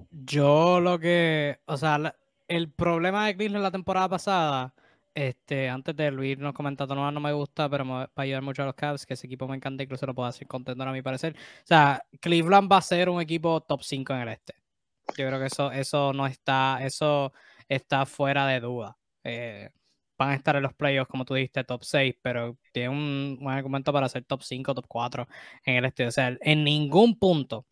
Yo lo que, o sea, el problema de Cleveland la temporada pasada este, antes de irnos comentando, no, no me gusta, pero me va a ayudar mucho a los Cavs, que ese equipo me encanta, incluso lo puedo hacer contento a mi parecer. O sea, Cleveland va a ser un equipo top 5 en el este. Yo creo que eso, eso no está, eso está fuera de duda. Eh, van a estar en los playoffs, como tú dijiste, top 6, pero tiene un, un argumento para ser top 5, top 4 en el este. O sea, en ningún punto,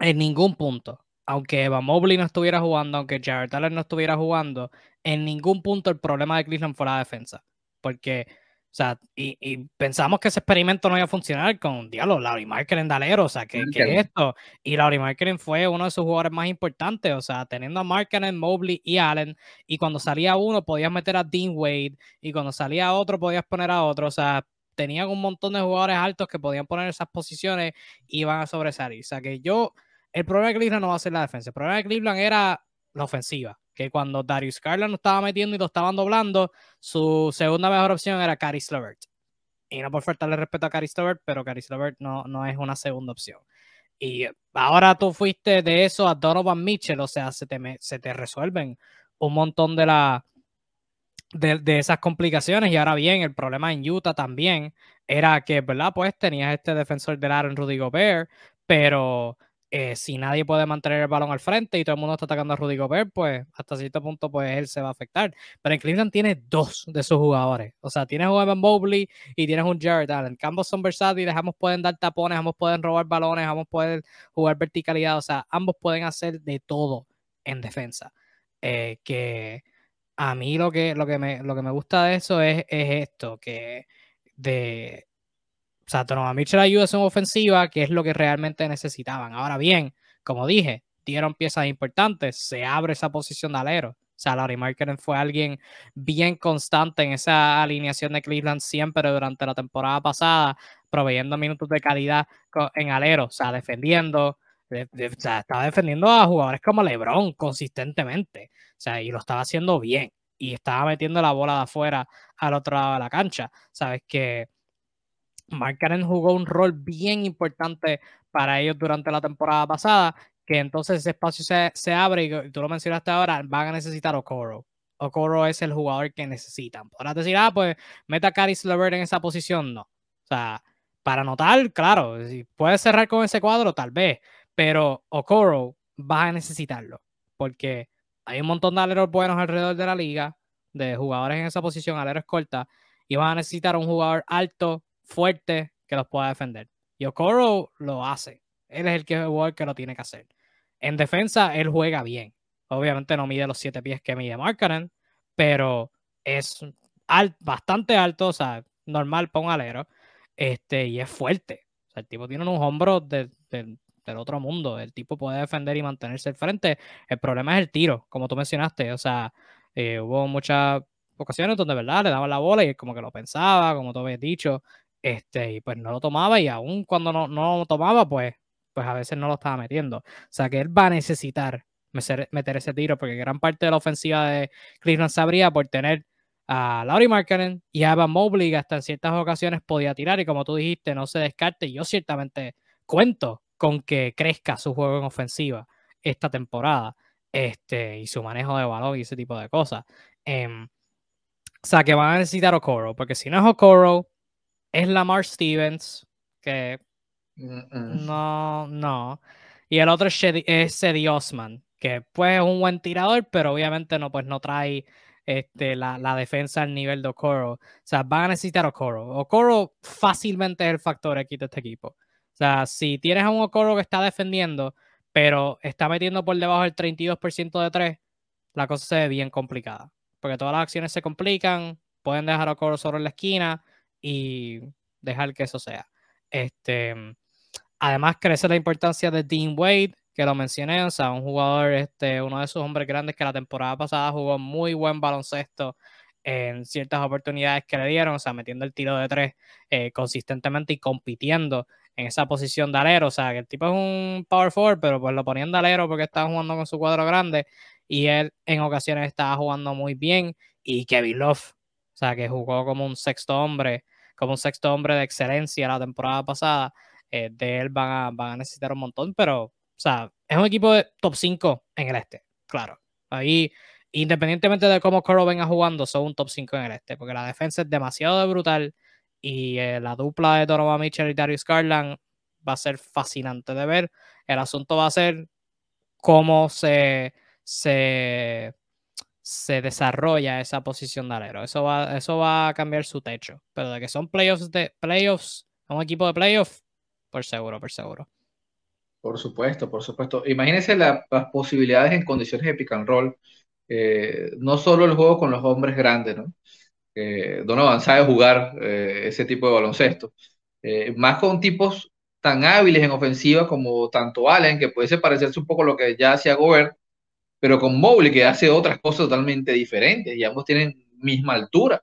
en ningún punto, aunque Eva Mobley no estuviera jugando, aunque Jared Allen no estuviera jugando, en ningún punto el problema de Cleveland fue la defensa. Porque, o sea, y, pensamos que ese experimento no iba a funcionar con, diablo, Laurie Marketing Dalero, o sea, ¿qué, ¿qué, es esto? Y Laurie Marketing fue uno de sus jugadores más importantes, o sea, teniendo a Marketing, Mobley y Allen, y cuando salía uno podías meter a Dean Wade, y cuando salía otro podías poner a otro, o sea, tenían un montón de jugadores altos que podían poner esas posiciones y iban a sobresalir. O sea, que yo el problema de Cleveland no va a ser la defensa. El problema de Cleveland era la ofensiva. Que cuando Darius Garland lo estaba metiendo y lo estaban doblando, su segunda mejor opción era Caris Levert. Y no por faltarle respeto a Caris Levert, pero Caris Levert no, no es una segunda opción. Y ahora tú fuiste de eso a Donovan Mitchell, o sea, se te, se te resuelven un montón de, la, de, de, esas complicaciones. Y ahora bien, el problema en Utah también era que, ¿verdad? Pues tenías este defensor del Aaron Rudy Gobert, pero eh, si nadie puede mantener el balón al frente y todo el mundo está atacando a Rudy Gobert, pues hasta cierto punto pues él se va a afectar. Pero en Cleveland tiene dos de sus jugadores. O sea, tienes un Evan Mobley y tienes un Jared Allen. ambos son versátiles, ambos pueden dar tapones, ambos pueden robar balones, ambos pueden jugar verticalidad. O sea, ambos pueden hacer de todo en defensa. Eh, que a mí lo que, lo que, me, lo que me gusta de eso es, es esto, que de o sea, Donovan Mitchell ayuda en ofensiva, que es lo que realmente necesitaban. Ahora bien, como dije, dieron piezas importantes, se abre esa posición de alero. O sea, Larry Markkinen fue alguien bien constante en esa alineación de Cleveland siempre durante la temporada pasada, proveyendo minutos de calidad en alero, o sea, defendiendo, estaba defendiendo a jugadores como LeBron consistentemente. O sea, y lo estaba haciendo bien. Y estaba metiendo la bola de afuera al otro lado de la cancha. Sabes que Mark jugó un rol bien importante para ellos durante la temporada pasada, que entonces ese espacio se, abre y tú lo mencionaste ahora, van a necesitar Okoro. Okoro es el jugador que necesitan. Podrás decir, ah, pues meta a Caris LeVert en esa posición. No. O sea, para anotar, claro, si puedes cerrar con ese cuadro, tal vez, pero Okoro vas a necesitarlo, porque hay un montón de aleros buenos alrededor de la liga, de jugadores en esa posición, aleros cortas, y vas a necesitar un jugador alto, fuerte, que los pueda defender. Y Okoro lo hace. Él es el que, el que lo tiene que hacer. En defensa, él juega bien. Obviamente no mide los siete pies que mide Markkanen, pero es bastante alto, o sea, normal para un alero, este, y es fuerte. O sea, el tipo tiene unos hombros del otro mundo. El tipo puede defender y mantenerse al frente. El problema es el tiro, como tú mencionaste. O sea, eh, hubo muchas ocasiones donde, ¿verdad? Le daban la bola y como que lo pensaba, como tú habías dicho, este, y pues no lo tomaba y aún cuando no, no lo tomaba, pues, pues a veces no lo estaba metiendo. O sea, que él va a necesitar meter, ese tiro, porque gran parte de la ofensiva de Cleveland sabría por tener a Laurie Markkinen y a Evan Mobley, que hasta en ciertas ocasiones podía tirar, y como tú dijiste, no se descarte. Yo ciertamente cuento con que crezca su juego en ofensiva esta temporada, este, y su manejo de balón y ese tipo de cosas. Em, o sea, que van a necesitar Okoro, porque si no es Okoro, es Lamar Stevens, que no, no. Y el otro es Cedi Osman, que pues es un buen tirador, pero obviamente no, pues no trae este, la, defensa al nivel de Okoro. O sea, van a necesitar Okoro. Okoro fácilmente es el factor aquí de este equipo. O sea, si tienes a un Okoro que está defendiendo, pero está metiendo por debajo del 32% de 3, la cosa se ve bien complicada. Porque todas las acciones se complican, pueden dejar a Okoro solo en la esquina y dejar que eso sea. Este, además, crece la importancia de Dean Wade, que lo mencioné, o sea, un jugador, este, uno de esos hombres grandes que la temporada pasada jugó muy buen baloncesto en ciertas oportunidades que le dieron, o sea, metiendo el tiro de tres eh, consistentemente y compitiendo en esa posición de alero, o sea, que el tipo es un power forward, pero pues lo ponían de alero porque estaba jugando con su cuadro grande y él en ocasiones estaba jugando muy bien y Kevin Love, o sea, que jugó como un sexto hombre, como un sexto hombre de excelencia la temporada pasada, eh, de él van a, van a necesitar un montón, pero o sea, es un equipo de top 5 en el este, claro. Ahí, independientemente de cómo Coro venga jugando, son un top 5 en el este, porque la defensa es demasiado brutal y eh, la dupla de Donovan Mitchell y Darius Garland va a ser fascinante de ver. El asunto va a ser cómo se, se, se desarrolla esa posición de alero. Eso va, eso va a cambiar su techo. Pero de que son playoffs de playoffs, un equipo de playoffs, por seguro, por seguro. Por supuesto, por supuesto. Imagínense las posibilidades en condiciones de pick and roll. Eh, no solo el juego con los hombres grandes, ¿no? Eh, Donovan sabe jugar eh, ese tipo de baloncesto. Más con tipos tan hábiles en ofensiva como tanto Allen, que puede parecerse un poco a lo que ya hacía Gobert, pero con Mobley, que hace otras cosas totalmente diferentes, y ambos tienen misma altura,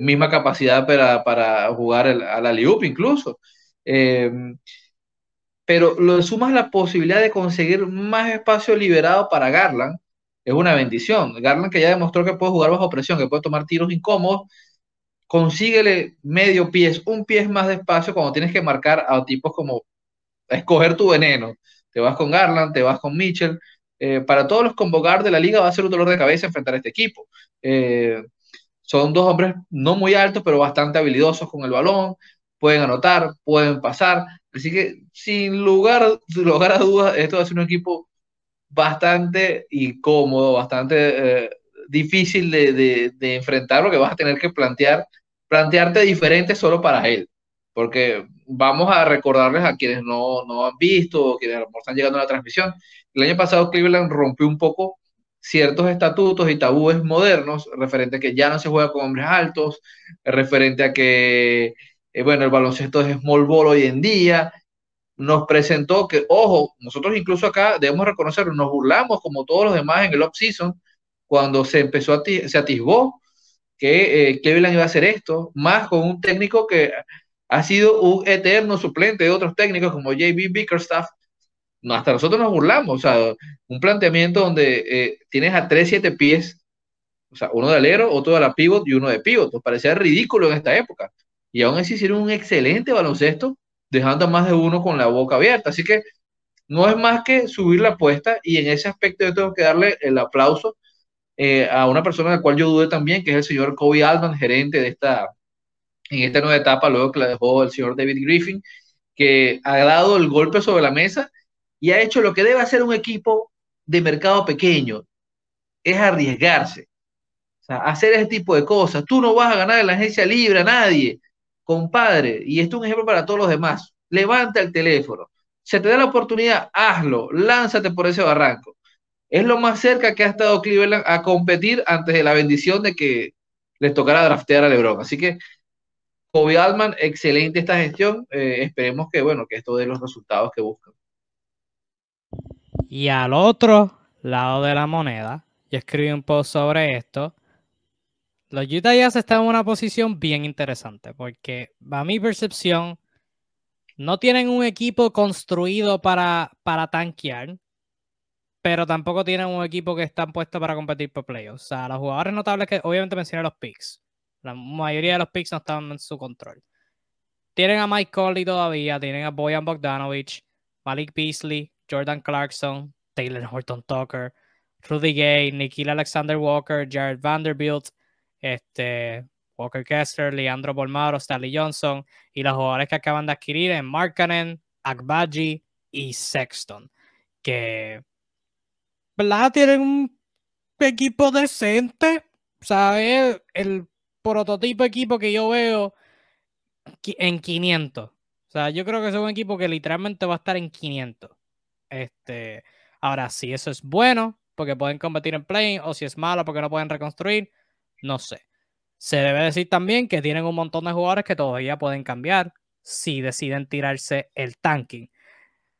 misma capacidad para, para jugar a la Liup incluso pero lo sumas la posibilidad de conseguir más espacio liberado para Garland, es una bendición. Garland que ya demostró que puede jugar bajo presión, que puede tomar tiros incómodos, consíguele medio pies, un pie más de espacio cuando tienes que marcar a tipos como escoger tu veneno. Te vas con Garland, te vas con Mitchell. Eh, para todos los convocar de la liga va a ser un dolor de cabeza enfrentar a este equipo. Eh, son dos hombres no muy altos, pero bastante habilidosos con el balón. Pueden anotar, pueden pasar. Así que, sin lugar, lugar a dudas, esto va a ser un equipo bastante incómodo, bastante eh, difícil de, de, de, enfrentar, lo que vas a tener que plantear, plantearte diferente solo para él. Porque vamos a recordarles a quienes no, no han visto o quienes están llegando a la transmisión. El año pasado Cleveland rompió un poco ciertos estatutos y tabúes modernos referente a que ya no se juega con hombres altos, referente a que eh, bueno, el baloncesto es small ball hoy en día, nos presentó que, ojo, nosotros incluso acá debemos reconocerlo, nos burlamos como todos los demás en el off-season, cuando se empezó a, se atisbó que eh, Cleveland iba a hacer esto, más con un técnico que ha sido un eterno suplente de otros técnicos como JB Bickerstaff, hasta nosotros nos burlamos, o sea, un planteamiento donde eh, tienes a 3, 7 pies, o sea, uno de alero, otro de la pivot y uno de pivot, nos parecía ridículo en esta época. Y aún así hicieron un excelente baloncesto, dejando a más de uno con la boca abierta. Así que no es más que subir la apuesta y en ese aspecto yo tengo que darle el aplauso eh, a una persona de la cual yo dudé también, que es el señor Kobe Altman, gerente de esta, en esta nueva etapa, luego que la dejó el señor David Griffin, que ha dado el golpe sobre la mesa y ha hecho lo que debe hacer un equipo de mercado pequeño, es arriesgarse, o hacer ese tipo de cosas. Tú no vas a ganar en la agencia libre a nadie, compadre, y esto es un ejemplo para todos los demás. Levanta el teléfono, se te da la oportunidad, hazlo, lánzate por ese barranco. Es lo más cerca que ha estado Cleveland a competir antes de la bendición de que les tocara draftear a LeBron. Así que Kobe Altman, excelente esta gestión. Eh, esperemos que, bueno, que esto dé los resultados que buscan. Y al otro lado de la moneda, yo escribí un post sobre esto. Los Utah Jazz están en una posición bien interesante porque, a mi percepción, no tienen un equipo construido para, para tanquear, pero tampoco tienen un equipo que está puesto para competir por playoffs. O sea, los jugadores notables que obviamente mencioné los picks. La mayoría de los picks no están en su control. Tienen a Mike Conley todavía, tienen a Boyan Bogdanovich, Malik Beasley, Jordan Clarkson, Taylor Horton Tucker, Rudy Gay, Nikhil Alexander Walker, Jared Vanderbilt, este, Walker Kessler, Leandro Bolmaro, Stanley Johnson y los jugadores que acaban de adquirir en Markkanen, Agbaji y Sexton, que ¿verdad? tienen un equipo decente, ¿sabes? El prototipo equipo que yo veo en 500. O sea, yo creo que es un equipo que literalmente va a estar en 500. Este, ahora, si eso es bueno, porque pueden competir en play, o si es malo porque no pueden reconstruir, no sé. Se debe decir también que tienen un montón de jugadores que todavía pueden cambiar si deciden tirarse el tanking.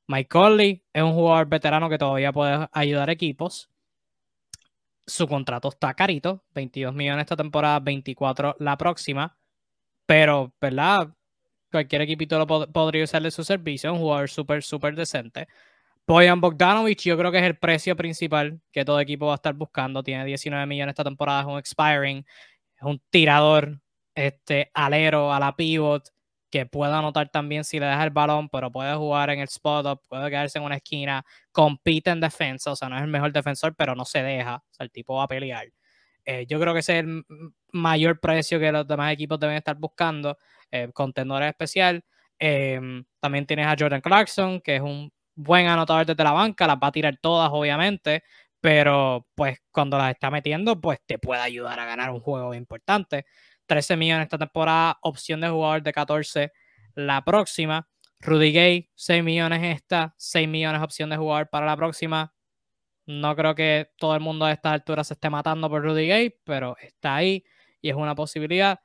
Mike Conley es un jugador veterano que todavía puede ayudar equipos. Su contrato está carito, 22 millones esta temporada, 24 la próxima. Pero, ¿verdad? Cualquier equipito lo podría usarle su servicio. Un jugador súper, súper decente. Boyan Bogdanovich, yo creo que es el precio principal que todo equipo va a estar buscando. Tiene 19 millones esta temporada, es un expiring, es un tirador, este, alero a la pivot, que puede anotar también si le deja el balón, pero puede jugar en el spot up, puede quedarse en una esquina, compite en defensa, o sea, no es el mejor defensor, pero no se deja, o sea, el tipo va a pelear. Eh, yo creo que ese es el mayor precio que los demás equipos deben estar buscando, eh, contendor especial. Em, también tienes a Jordan Clarkson, que es un buen anotador desde la banca, las va a tirar todas, obviamente, pero pues cuando las está metiendo, pues te puede ayudar a ganar un juego importante. 13 millones esta temporada, opción de jugador de 14 la próxima. Rudy Gay, 6 millones esta, 6 millones opción de jugador para la próxima. No creo que todo el mundo a estas alturas se esté matando por Rudy Gay, pero está ahí y es una posibilidad.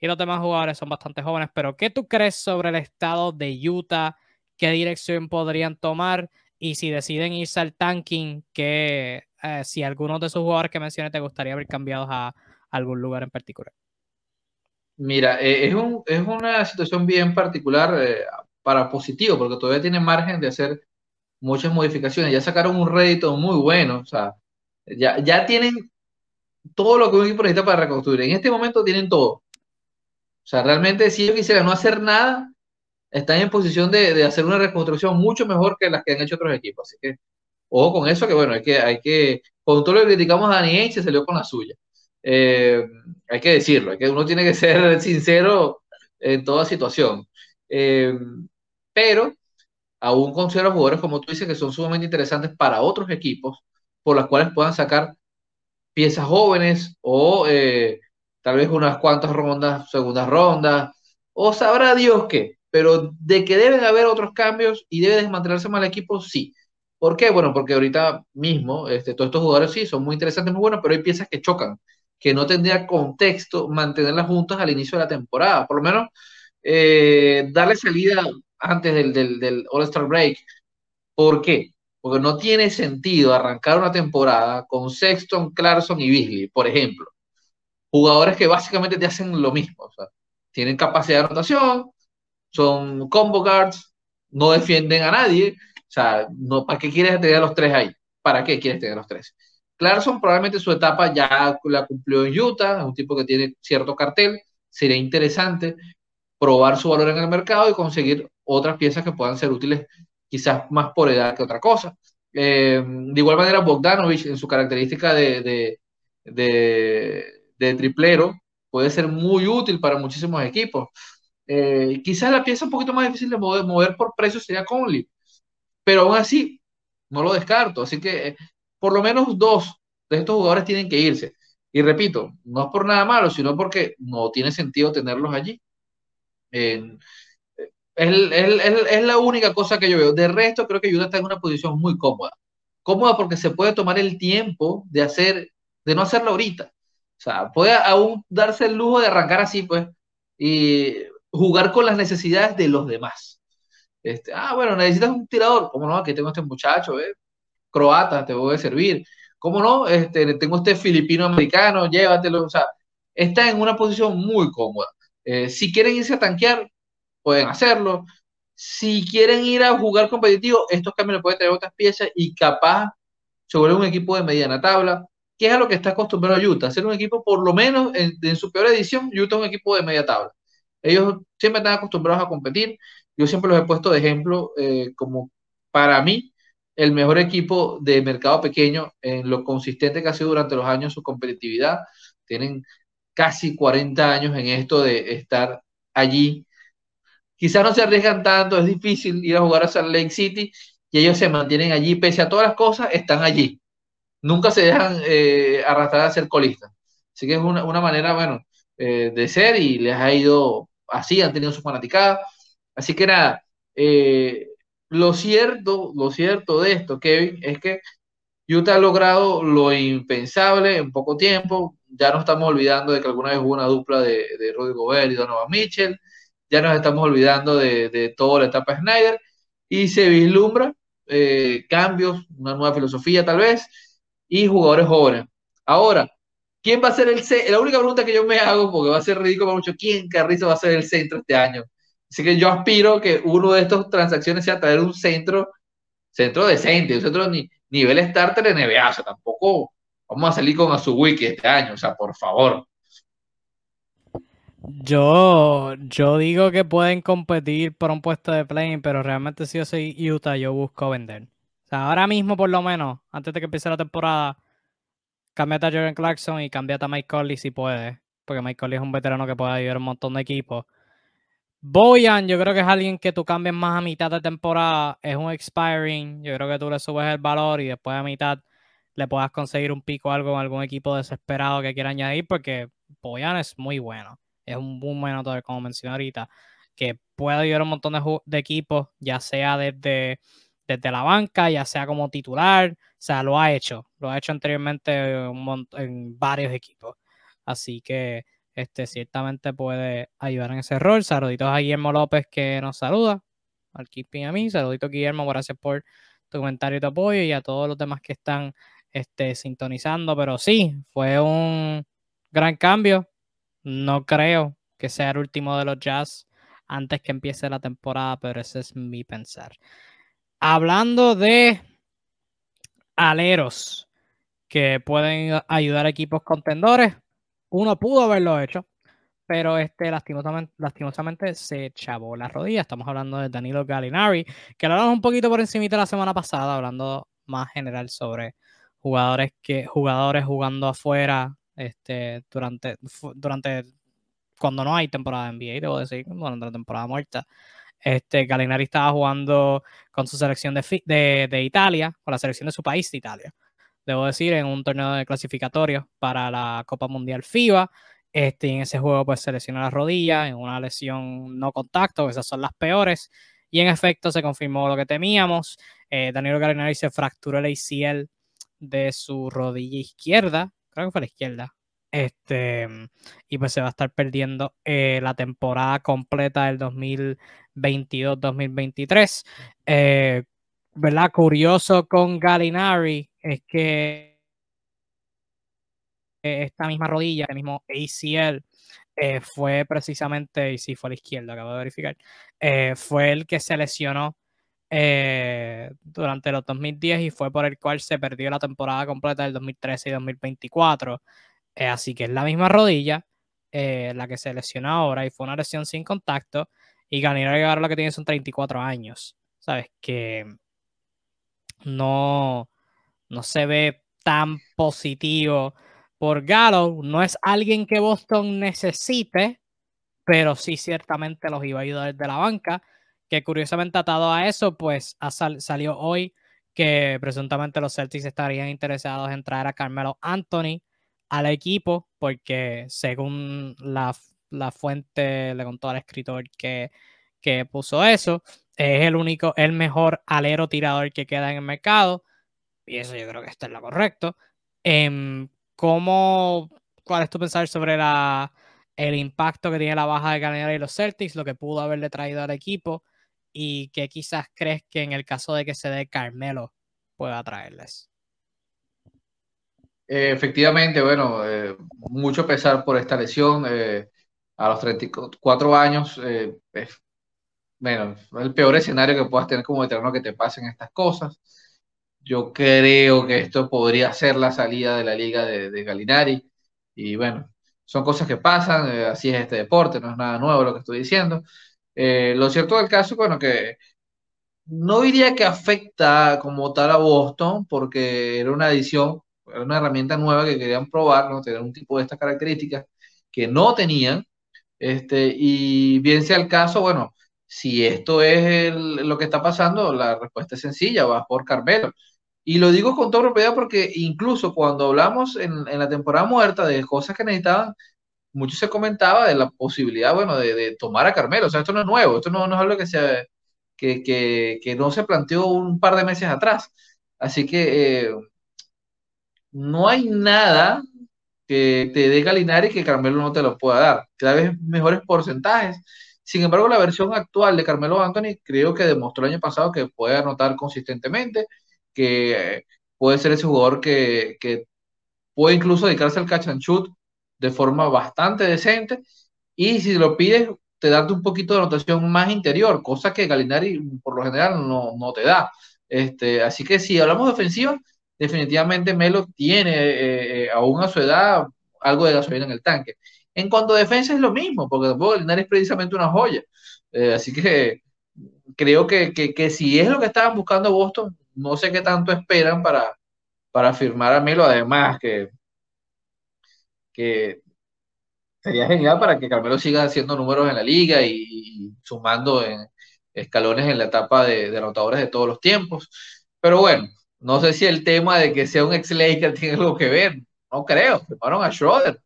Y los demás jugadores son bastante jóvenes. Pero, ¿qué tú crees sobre el estado de Utah? ¿Qué dirección podrían tomar? Y si deciden irse al tanking, que eh, si algunos de esos jugadores que mencioné te gustaría haber cambiado a algún lugar en particular. Mira, eh, es, un, es, una situación bien particular eh, para positivo, porque todavía tiene margen de hacer muchas modificaciones. Ya sacaron un rédito muy bueno, o sea, ya, ya tienen todo lo que un equipo necesita para reconstruir. En este momento tienen todo. O sea, realmente si ellos quisieran no hacer nada, están en posición de, de, hacer una reconstrucción mucho mejor que las que han hecho otros equipos. Así que, ojo con eso, que bueno, hay que, hay que, con todo lo que criticamos a Dani se salió con la suya. Eh, hay que decirlo, hay que, uno tiene que ser [LAUGHS] sincero en toda situación. Eh, pero aún considero jugadores, como tú dices, que son sumamente interesantes para otros equipos, por las cuales puedan sacar piezas jóvenes o eh, tal vez unas cuantas rondas, segundas rondas, o sabrá Dios qué, pero de que deben haber otros cambios y debe desmantelarse más el equipo, sí. ¿Por qué? Bueno, porque ahorita mismo este, todos estos jugadores sí son muy interesantes, muy buenos, pero hay piezas que chocan, que no tendría contexto mantenerlas juntas al inicio de la temporada. Por lo menos eh, darle salida antes del, del, del All-Star Break. ¿Por qué? Porque no tiene sentido arrancar una temporada con Sexton, Clarkson y Beasley, por ejemplo. Jugadores que básicamente te hacen lo mismo. O sea, tienen capacidad de anotación, son combo guards, no defienden a nadie O sea, no, ¿para qué quieres tener a los tres ahí? ¿Para qué quieres tener a los tres? Clarkson probablemente su etapa ya la cumplió en Utah, es un tipo que tiene cierto cartel, sería interesante probar su valor en el mercado y conseguir otras piezas que puedan ser útiles quizás más por edad que otra cosa. Eh, de igual manera, Bogdanovich, en su característica de, de, triplero, puede ser muy útil para muchísimos equipos. Eh, quizás la pieza un poquito más difícil de mover, por precio sería Conley, pero aún así, no lo descarto. Así que por lo menos dos de estos jugadores tienen que irse. Y repito, no es por nada malo, sino porque no tiene sentido tenerlos allí. Es, la única cosa que yo veo. De resto, creo que Utah está en una posición muy cómoda. Cómoda porque se puede tomar el tiempo de hacer, de no hacerlo ahorita. O sea, puede aún darse el lujo de arrancar así, pues, y jugar con las necesidades de los demás. Este, ah, bueno, necesitas un tirador. ¿Cómo no? Aquí tengo este muchacho, ¿eh? Croata, te voy a servir. ¿Cómo no? Este, tengo este filipino americano, llévatelo. O sea, está en una posición muy cómoda. Eh, si quieren irse a tanquear, pueden hacerlo. Si quieren ir a jugar competitivo, estos cambios le pueden traer otras piezas y capaz se vuelve un equipo de mediana tabla, que es a lo que está acostumbrado Utah, ser un equipo, por lo menos en, su peor edición, Utah es un equipo de media tabla. Ellos siempre están acostumbrados a competir. Yo siempre los he puesto de ejemplo eh, como para mí el mejor equipo de mercado pequeño en lo consistente que ha sido durante los años su competitividad. Tienen casi 40 años en esto de estar allí Quizás no se arriesgan tanto, es difícil ir a jugar a Salt Lake City y ellos se mantienen allí, pese a todas las cosas, están allí. Nunca se dejan eh, arrastrar a ser colistas. Así que es una, manera, bueno, eh, de ser y les ha ido así, han tenido su fanaticada. Así que nada, eh, lo cierto, lo cierto de esto, Kevin, es que Utah ha logrado lo impensable en poco tiempo. Ya no estamos olvidando de que alguna vez hubo una dupla de, de Rudy Gobert y Donovan Mitchell ya nos estamos olvidando de, toda la etapa Snyder y se vislumbra eh, cambios, una nueva filosofía tal vez y jugadores jóvenes. Ahora, ¿quién va a ser el centro? La única pregunta que yo me hago, porque va a ser ridículo para mucho, ¿quién Carrizo va a ser el centro este año? Así que yo aspiro que uno de estas transacciones sea traer un centro, centro decente, un centro ni, nivel starter de NBA, o sea, tampoco vamos a salir con Azubuiki este año, o sea, por favor. Yo, yo digo que pueden competir por un puesto de play, pero realmente si yo soy Utah, yo busco vender. O sea, ahora mismo por lo menos, antes de que empiece la temporada, cambiate a Jordan Clarkson y cambiate a Mike Conley si puede. Porque Mike Conley es un veterano que puede ayudar a un montón de equipos. Boyan, yo creo que es alguien que tú cambies más a mitad de temporada. Es un expiring. Yo creo que tú le subes el valor y después a mitad le puedas conseguir un pico o algo en algún equipo desesperado que quiera añadir porque Boyan es muy bueno es un buen como mencioné ahorita, que puede ayudar a un montón de, equipos, ya sea desde, desde la banca, ya sea como titular, o sea, lo ha hecho, lo ha hecho anteriormente en varios equipos. Así que este, ciertamente puede ayudar en ese rol. Saluditos a Guillermo López que nos saluda, al Keeping a mí. Saluditos Guillermo, gracias por tu comentario y tu apoyo y a todos los demás que están este, sintonizando. Pero sí, fue un gran cambio. No creo que sea el último de los Jazz antes que empiece la temporada, pero ese es mi pensar. Hablando de aleros que pueden ayudar a equipos contendores, uno pudo haberlo hecho, pero este lastimosamente, lastimosamente se chavó la rodilla. Estamos hablando de Danilo Gallinari, que hablamos un poquito por encima de la semana pasada, hablando más general sobre jugadores que jugadores jugando afuera este, durante, durante cuando no hay temporada de NBA, debo decir, durante la temporada muerta. Este, Galinari estaba jugando con su selección de, de, Italia, con la selección de su país de Italia, debo decir, en un torneo de clasificatorio para la Copa Mundial FIBA. Este, en ese juego, pues se lesionó la rodilla en una lesión no contacto, esas son las peores. Y en efecto, se confirmó lo que temíamos. Eh, Danilo Galinari se fracturó el ACL de su rodilla izquierda creo que fue la izquierda. Este, y pues se va a estar perdiendo eh, la temporada completa del 2022-2023. Eh, ¿Verdad? Curioso con Galinari es que esta misma rodilla, el mismo ACL, eh, fue precisamente, y sí fue a la izquierda, acabo de verificar, fue el que se lesionó eh, durante los 2010 y fue por el cual se perdió la temporada completa del 2013 y 2024. Eh, así que es la misma rodilla eh, la que se lesionó ahora y fue una lesión sin contacto. Y Gallinari ahora lo que tiene son 34 años. ¿Sabes? Que no, no se ve tan positivo por Gallo. No es alguien que Boston necesite, pero sí ciertamente los iba a ayudar desde la banca. Que curiosamente atado a eso, pues salió hoy que presuntamente los Celtics estarían interesados en traer a Carmelo Anthony al equipo, porque según la, fuente le contó al escritor que, que puso eso, es el único, el mejor alero tirador que queda en el mercado. Y eso yo creo que está en lo correcto. Em, ¿cómo, ¿Cuál es tu pensar sobre la, el impacto que tiene la baja de Gallinari y los Celtics, lo que pudo haberle traído al equipo y que quizás crees que en el caso de que se dé Carmelo pueda traerles? Eh, efectivamente, bueno, eh, mucho pesar por esta lesión. Eh, a los 34 años, bueno, el peor escenario que puedas tener como veterano que te pasen estas cosas. Yo creo que esto podría ser la salida de la liga de, de Galinari. Y bueno, son cosas que pasan, así es este deporte, no es nada nuevo lo que estoy diciendo. lo cierto del caso, bueno, que no diría que afecta como tal a Boston, porque era una edición era una herramienta nueva que querían probar, ¿no? Tener un tipo de estas características que no tenían. Este, y bien sea el caso, bueno, si esto es lo que está pasando, la respuesta es sencilla, va por Carmelo. Y lo digo con toda propiedad porque incluso cuando hablamos en, la temporada muerta de cosas que necesitaban, mucho se comentaba de la posibilidad, bueno, de, tomar a Carmelo. O sea, esto no es nuevo, esto no, es algo que, se, que, que, no se planteó un par de meses atrás. Así que eh, no hay nada que te dé Galinari que Carmelo no te lo pueda dar. Cada vez mejores porcentajes. Sin embargo, la versión actual de Carmelo Anthony creo que demostró el año pasado que puede anotar consistentemente, que puede ser ese jugador que, puede incluso dedicarse al catch and shoot de forma bastante decente. Y si lo pides, te da un poquito de anotación más interior, cosa que Galinari por lo general no, no te da. Este, así que si hablamos de ofensiva, definitivamente Melo tiene, eh, eh, aún a su edad, algo de gasolina en el tanque. En cuanto a defensa es lo mismo, porque tampoco Linares es precisamente una joya. Eh, así que creo que, si es lo que estaban buscando Boston, no sé qué tanto esperan para, para firmar a Melo. Además, que, que sería genial para que Carmelo siga haciendo números en la liga y, sumando en escalones en la etapa de, de anotadores de todos los tiempos. Pero bueno, no sé si el tema de que sea un ex-Laker [LAUGHS] tiene algo que ver. No creo. Firmaron a Schroeder.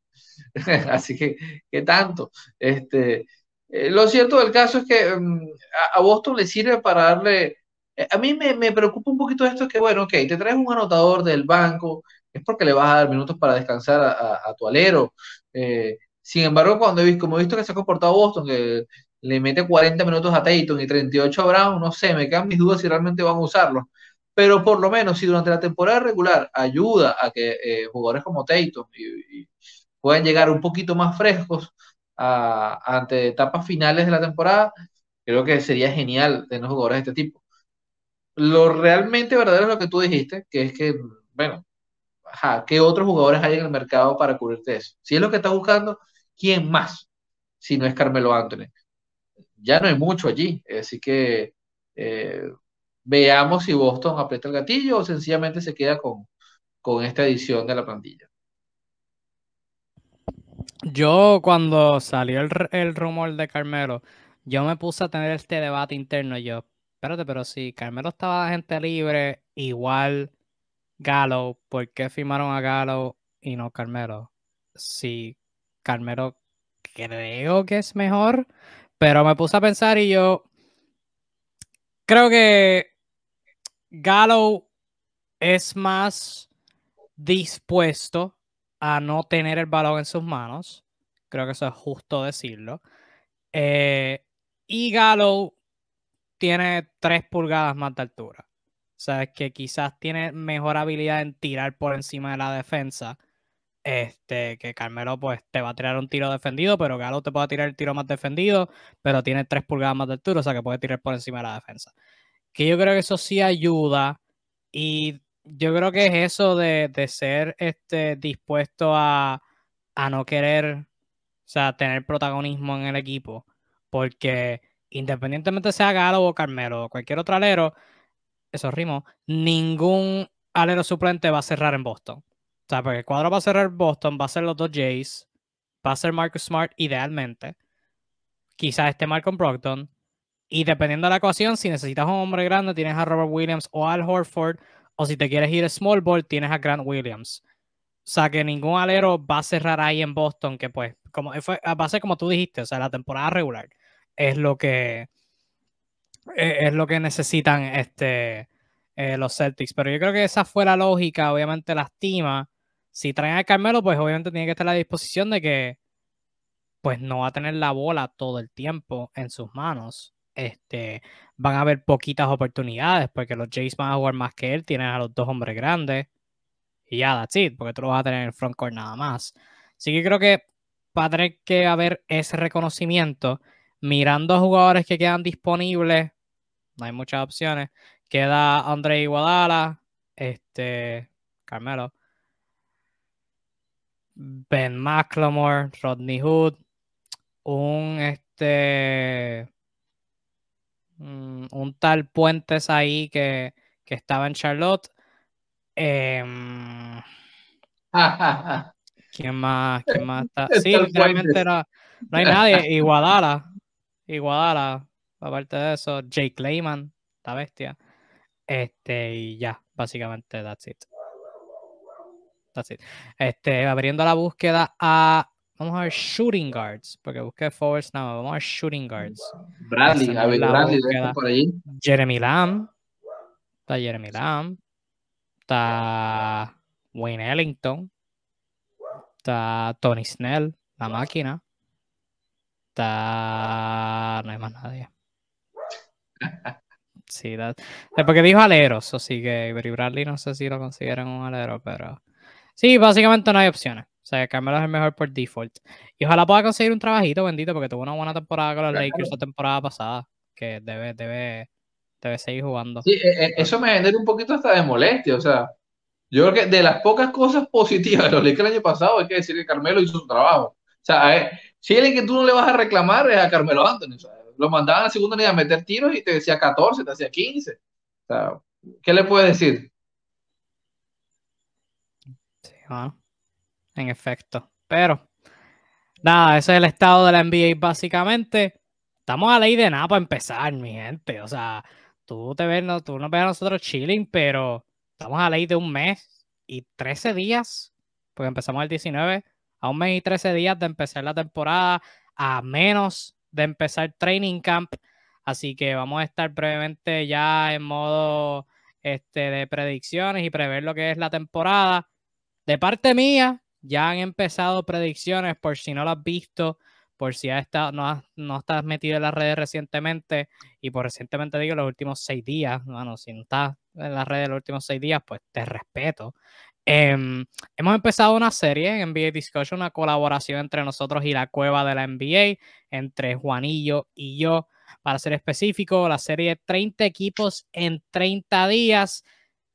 [LAUGHS] Así que, ¿qué tanto? Este, eh, lo cierto del caso es que mm, a, Boston le sirve para darle. Eh, a mí me, preocupa un poquito esto: que, bueno, ok, te traes un anotador del banco, es porque le vas a dar minutos para descansar a, tu alero. Eh, sin embargo, cuando he visto, como he visto que se ha comportado Boston, que le mete 40 minutos a Tatum y 38 a Brown, no sé, me quedan mis dudas si realmente van a usarlo pero por lo menos si durante la temporada regular ayuda a que eh, jugadores como Tatum puedan llegar un poquito más frescos ante etapas finales de la temporada, creo que sería genial tener jugadores de este tipo. Lo realmente verdadero es lo que tú dijiste, que es que, bueno, ajá, ¿qué otros jugadores hay en el mercado para cubrirte eso? Si es lo que estás buscando, ¿quién más? Si no es Carmelo Anthony. Ya no hay mucho allí, así que eh, veamos si Boston aprieta el gatillo o sencillamente se queda con, con esta edición de la plantilla. Yo cuando salió el, rumor de Carmelo, yo me puse a tener este debate interno. Yo, espérate, pero si Carmelo estaba de gente libre, igual Galo, ¿por qué firmaron a Galo y no Carmelo? Si Carmelo creo que es mejor, pero me puse a pensar y yo creo que Gallo es más dispuesto a no tener el balón en sus manos. Creo que eso es justo decirlo. Eh, y Gallo tiene tres pulgadas más de altura. O sea, que quizás tiene mejor habilidad en tirar por encima de la defensa. Este, que Carmelo pues te va a tirar un tiro defendido, pero Galo te puede tirar el tiro más defendido, pero tiene tres pulgadas más de altura, o sea que puede tirar por encima de la defensa. que yo creo que eso sí ayuda y yo creo que es eso de, ser este, dispuesto a, a no querer, o sea, tener protagonismo en el equipo, porque independientemente sea Galo o Carmelo o cualquier otro alero, eso rimo, ningún alero suplente va a cerrar en Boston. O sea, porque el cuadro va a cerrar Boston, va a ser los dos Jays, va a ser Marcus Smart idealmente. Quizás este Malcolm Brogdon. Y dependiendo de la ecuación, si necesitas un hombre grande, tienes a Robert Williams o Al Horford. O si te quieres ir a small ball, tienes a Grant Williams. O sea, que ningún alero va a cerrar ahí en Boston, que pues, como fue, va a ser como tú dijiste, o sea, la temporada regular es lo que e, es lo que necesitan este, eh, los Celtics. Pero yo creo que esa fue la lógica. Obviamente lastima. Si traen a Carmelo, pues obviamente tiene que estar a la disposición de que pues no va a tener la bola todo el tiempo en sus manos. Este, van a haber poquitas oportunidades porque los Jays van a jugar más que él. Tienen a los dos hombres grandes. Y ya, that's it, porque tú lo vas a tener en el front court nada más. Así que creo que va a tener que haber ese reconocimiento mirando a jugadores que quedan disponibles, no hay muchas opciones. Queda Andre Iguadala, este, Carmelo, Ben McLemore, Rodney Hood, un este, mm, un tal Puentes ahí que, que estaba en Charlotte. Em, ¿Quién más? ¿Quién más está? [LAUGHS] Sí, realmente no, no hay nadie. Iguadala. Iguadala, aparte de eso, Jake Clayman, la bestia. Este, y ya, básicamente, that's it. That's it. Este, abriendo la búsqueda a. Vamos a ver shooting guards, porque busqué forwards nada vamos a ver shooting guards. Bradley, a ver, Bradley, por ahí. Jeremy Lamb. Está Jeremy Lamb. Está Wayne Ellington. Está Tony Snell, la máquina. Está... No hay más nadie. [LAUGHS] Sí, porque dijo aleros, así que Bradley no sé si lo consideran un alero, pero sí, básicamente no hay opciones. O sea, Carmelo es el mejor por default. Y ojalá pueda conseguir un trabajito, bendito, porque tuvo una buena temporada con los Lakers la temporada pasada, que debe, debe, debe seguir jugando. Sí, e, e, eso me genera un poquito hasta de molestia, o sea, yo creo que de las pocas cosas positivas de los Lakers el año pasado hay que decir que Carmelo hizo su trabajo. O sea, si alguien que tú no le vas a reclamar es a Carmelo Anthony. lo mandaban a la segunda unidad a meter tiros y te decía 14, te decía 15. O sea, ¿qué le puedes decir? Sí, bueno, en efecto. Pero, nada, ese es el estado de la NBA básicamente. Estamos a ley de nada para empezar, mi gente. O sea, tú te ves, tú nos ves a nosotros chilling, pero estamos a ley de un mes y 13 días, porque empezamos el 19 a un mes y 13 días de empezar la temporada, a menos de empezar training camp. Así que vamos a estar brevemente ya en modo este, de predicciones y prever lo que es la temporada. De parte mía, ya han empezado predicciones por si no lo has visto, por si has estado, no, no estás metido en las redes recientemente, y por recientemente digo los últimos seis días, bueno, si no estás en las redes los últimos seis días, pues te respeto. Em, hemos empezado una serie en NBA Discussion, una colaboración entre nosotros y la cueva de la NBA, entre Juanillo y yo. Para ser específico, la serie 30 equipos en 30 días.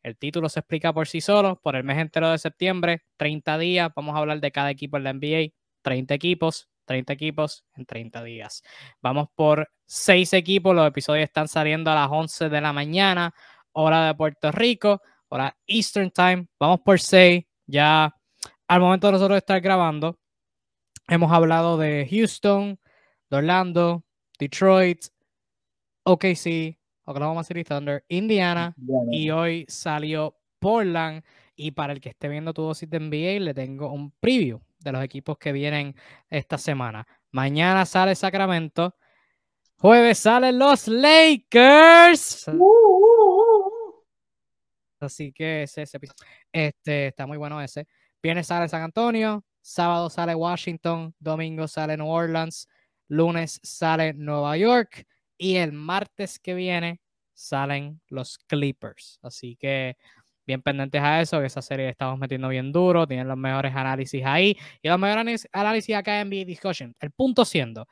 El título se explica por sí solo. Por el mes entero de septiembre, 30 días. Vamos a hablar de cada equipo en la NBA. 30 equipos, 30 equipos en 30 días. Vamos por 6 equipos. Los episodios están saliendo a las 11 de la mañana, hora de Puerto Rico ahora Eastern Time. Vamos por 6. Ya al momento de nosotros estar grabando, hemos hablado de Houston, de Orlando, Detroit, OKC, Oklahoma City Thunder, Indiana, y hoy salió Portland. Y para el que esté viendo tu dosis de NBA, le tengo un preview de los equipos que vienen esta semana. Mañana sale Sacramento. Jueves salen los Lakers. Uh, uh, uh, Así que ese, ese este, está muy bueno ese. Viernes sale San Antonio, sábado sale Washington, domingo sale New Orleans, lunes sale Nueva York y el martes que viene salen los Clippers. Así que bien pendientes a eso, que esa serie estamos metiendo bien duro, tienen los mejores análisis ahí y los mejores análisis acá en NBA Discussion. El punto siendo,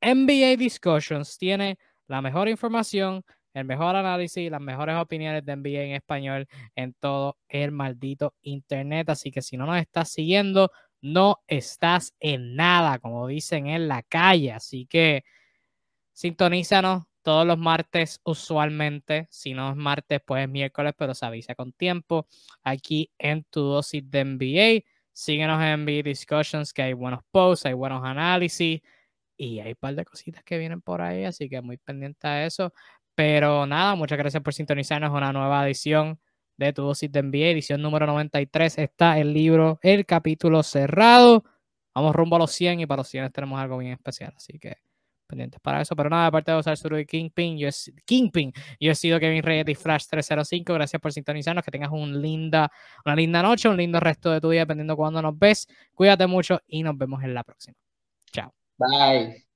NBA Discussions tiene la mejor información el mejor análisis, las mejores opiniones de NBA en español en todo el maldito internet. Así que si no nos estás siguiendo, no estás en nada, como dicen en la calle. Así que sintonízanos todos los martes usualmente. Si no es martes, pues es miércoles, pero se avisa con tiempo. Aquí en tu dosis de NBA. Síguenos en NBA Discussions, que hay buenos posts, hay buenos análisis y hay un par de cositas que vienen por ahí, así que muy pendiente a eso. Pero nada, muchas gracias por sintonizarnos una nueva edición de Tu Dosis de NBA, edición número 93. Está el libro, el capítulo cerrado. Vamos rumbo a los 100 y para los 100 tenemos algo bien especial, así que pendientes para eso. Pero nada, aparte de usar su Kingpin, yo he, Kingpin, yo he sido Kevin Reyes de Flash 305. Gracias por sintonizarnos. Que tengas un linda, una linda noche, un lindo resto de tu día, dependiendo cuándo nos ves. Cuídate mucho y nos vemos en la próxima. Chao. Bye.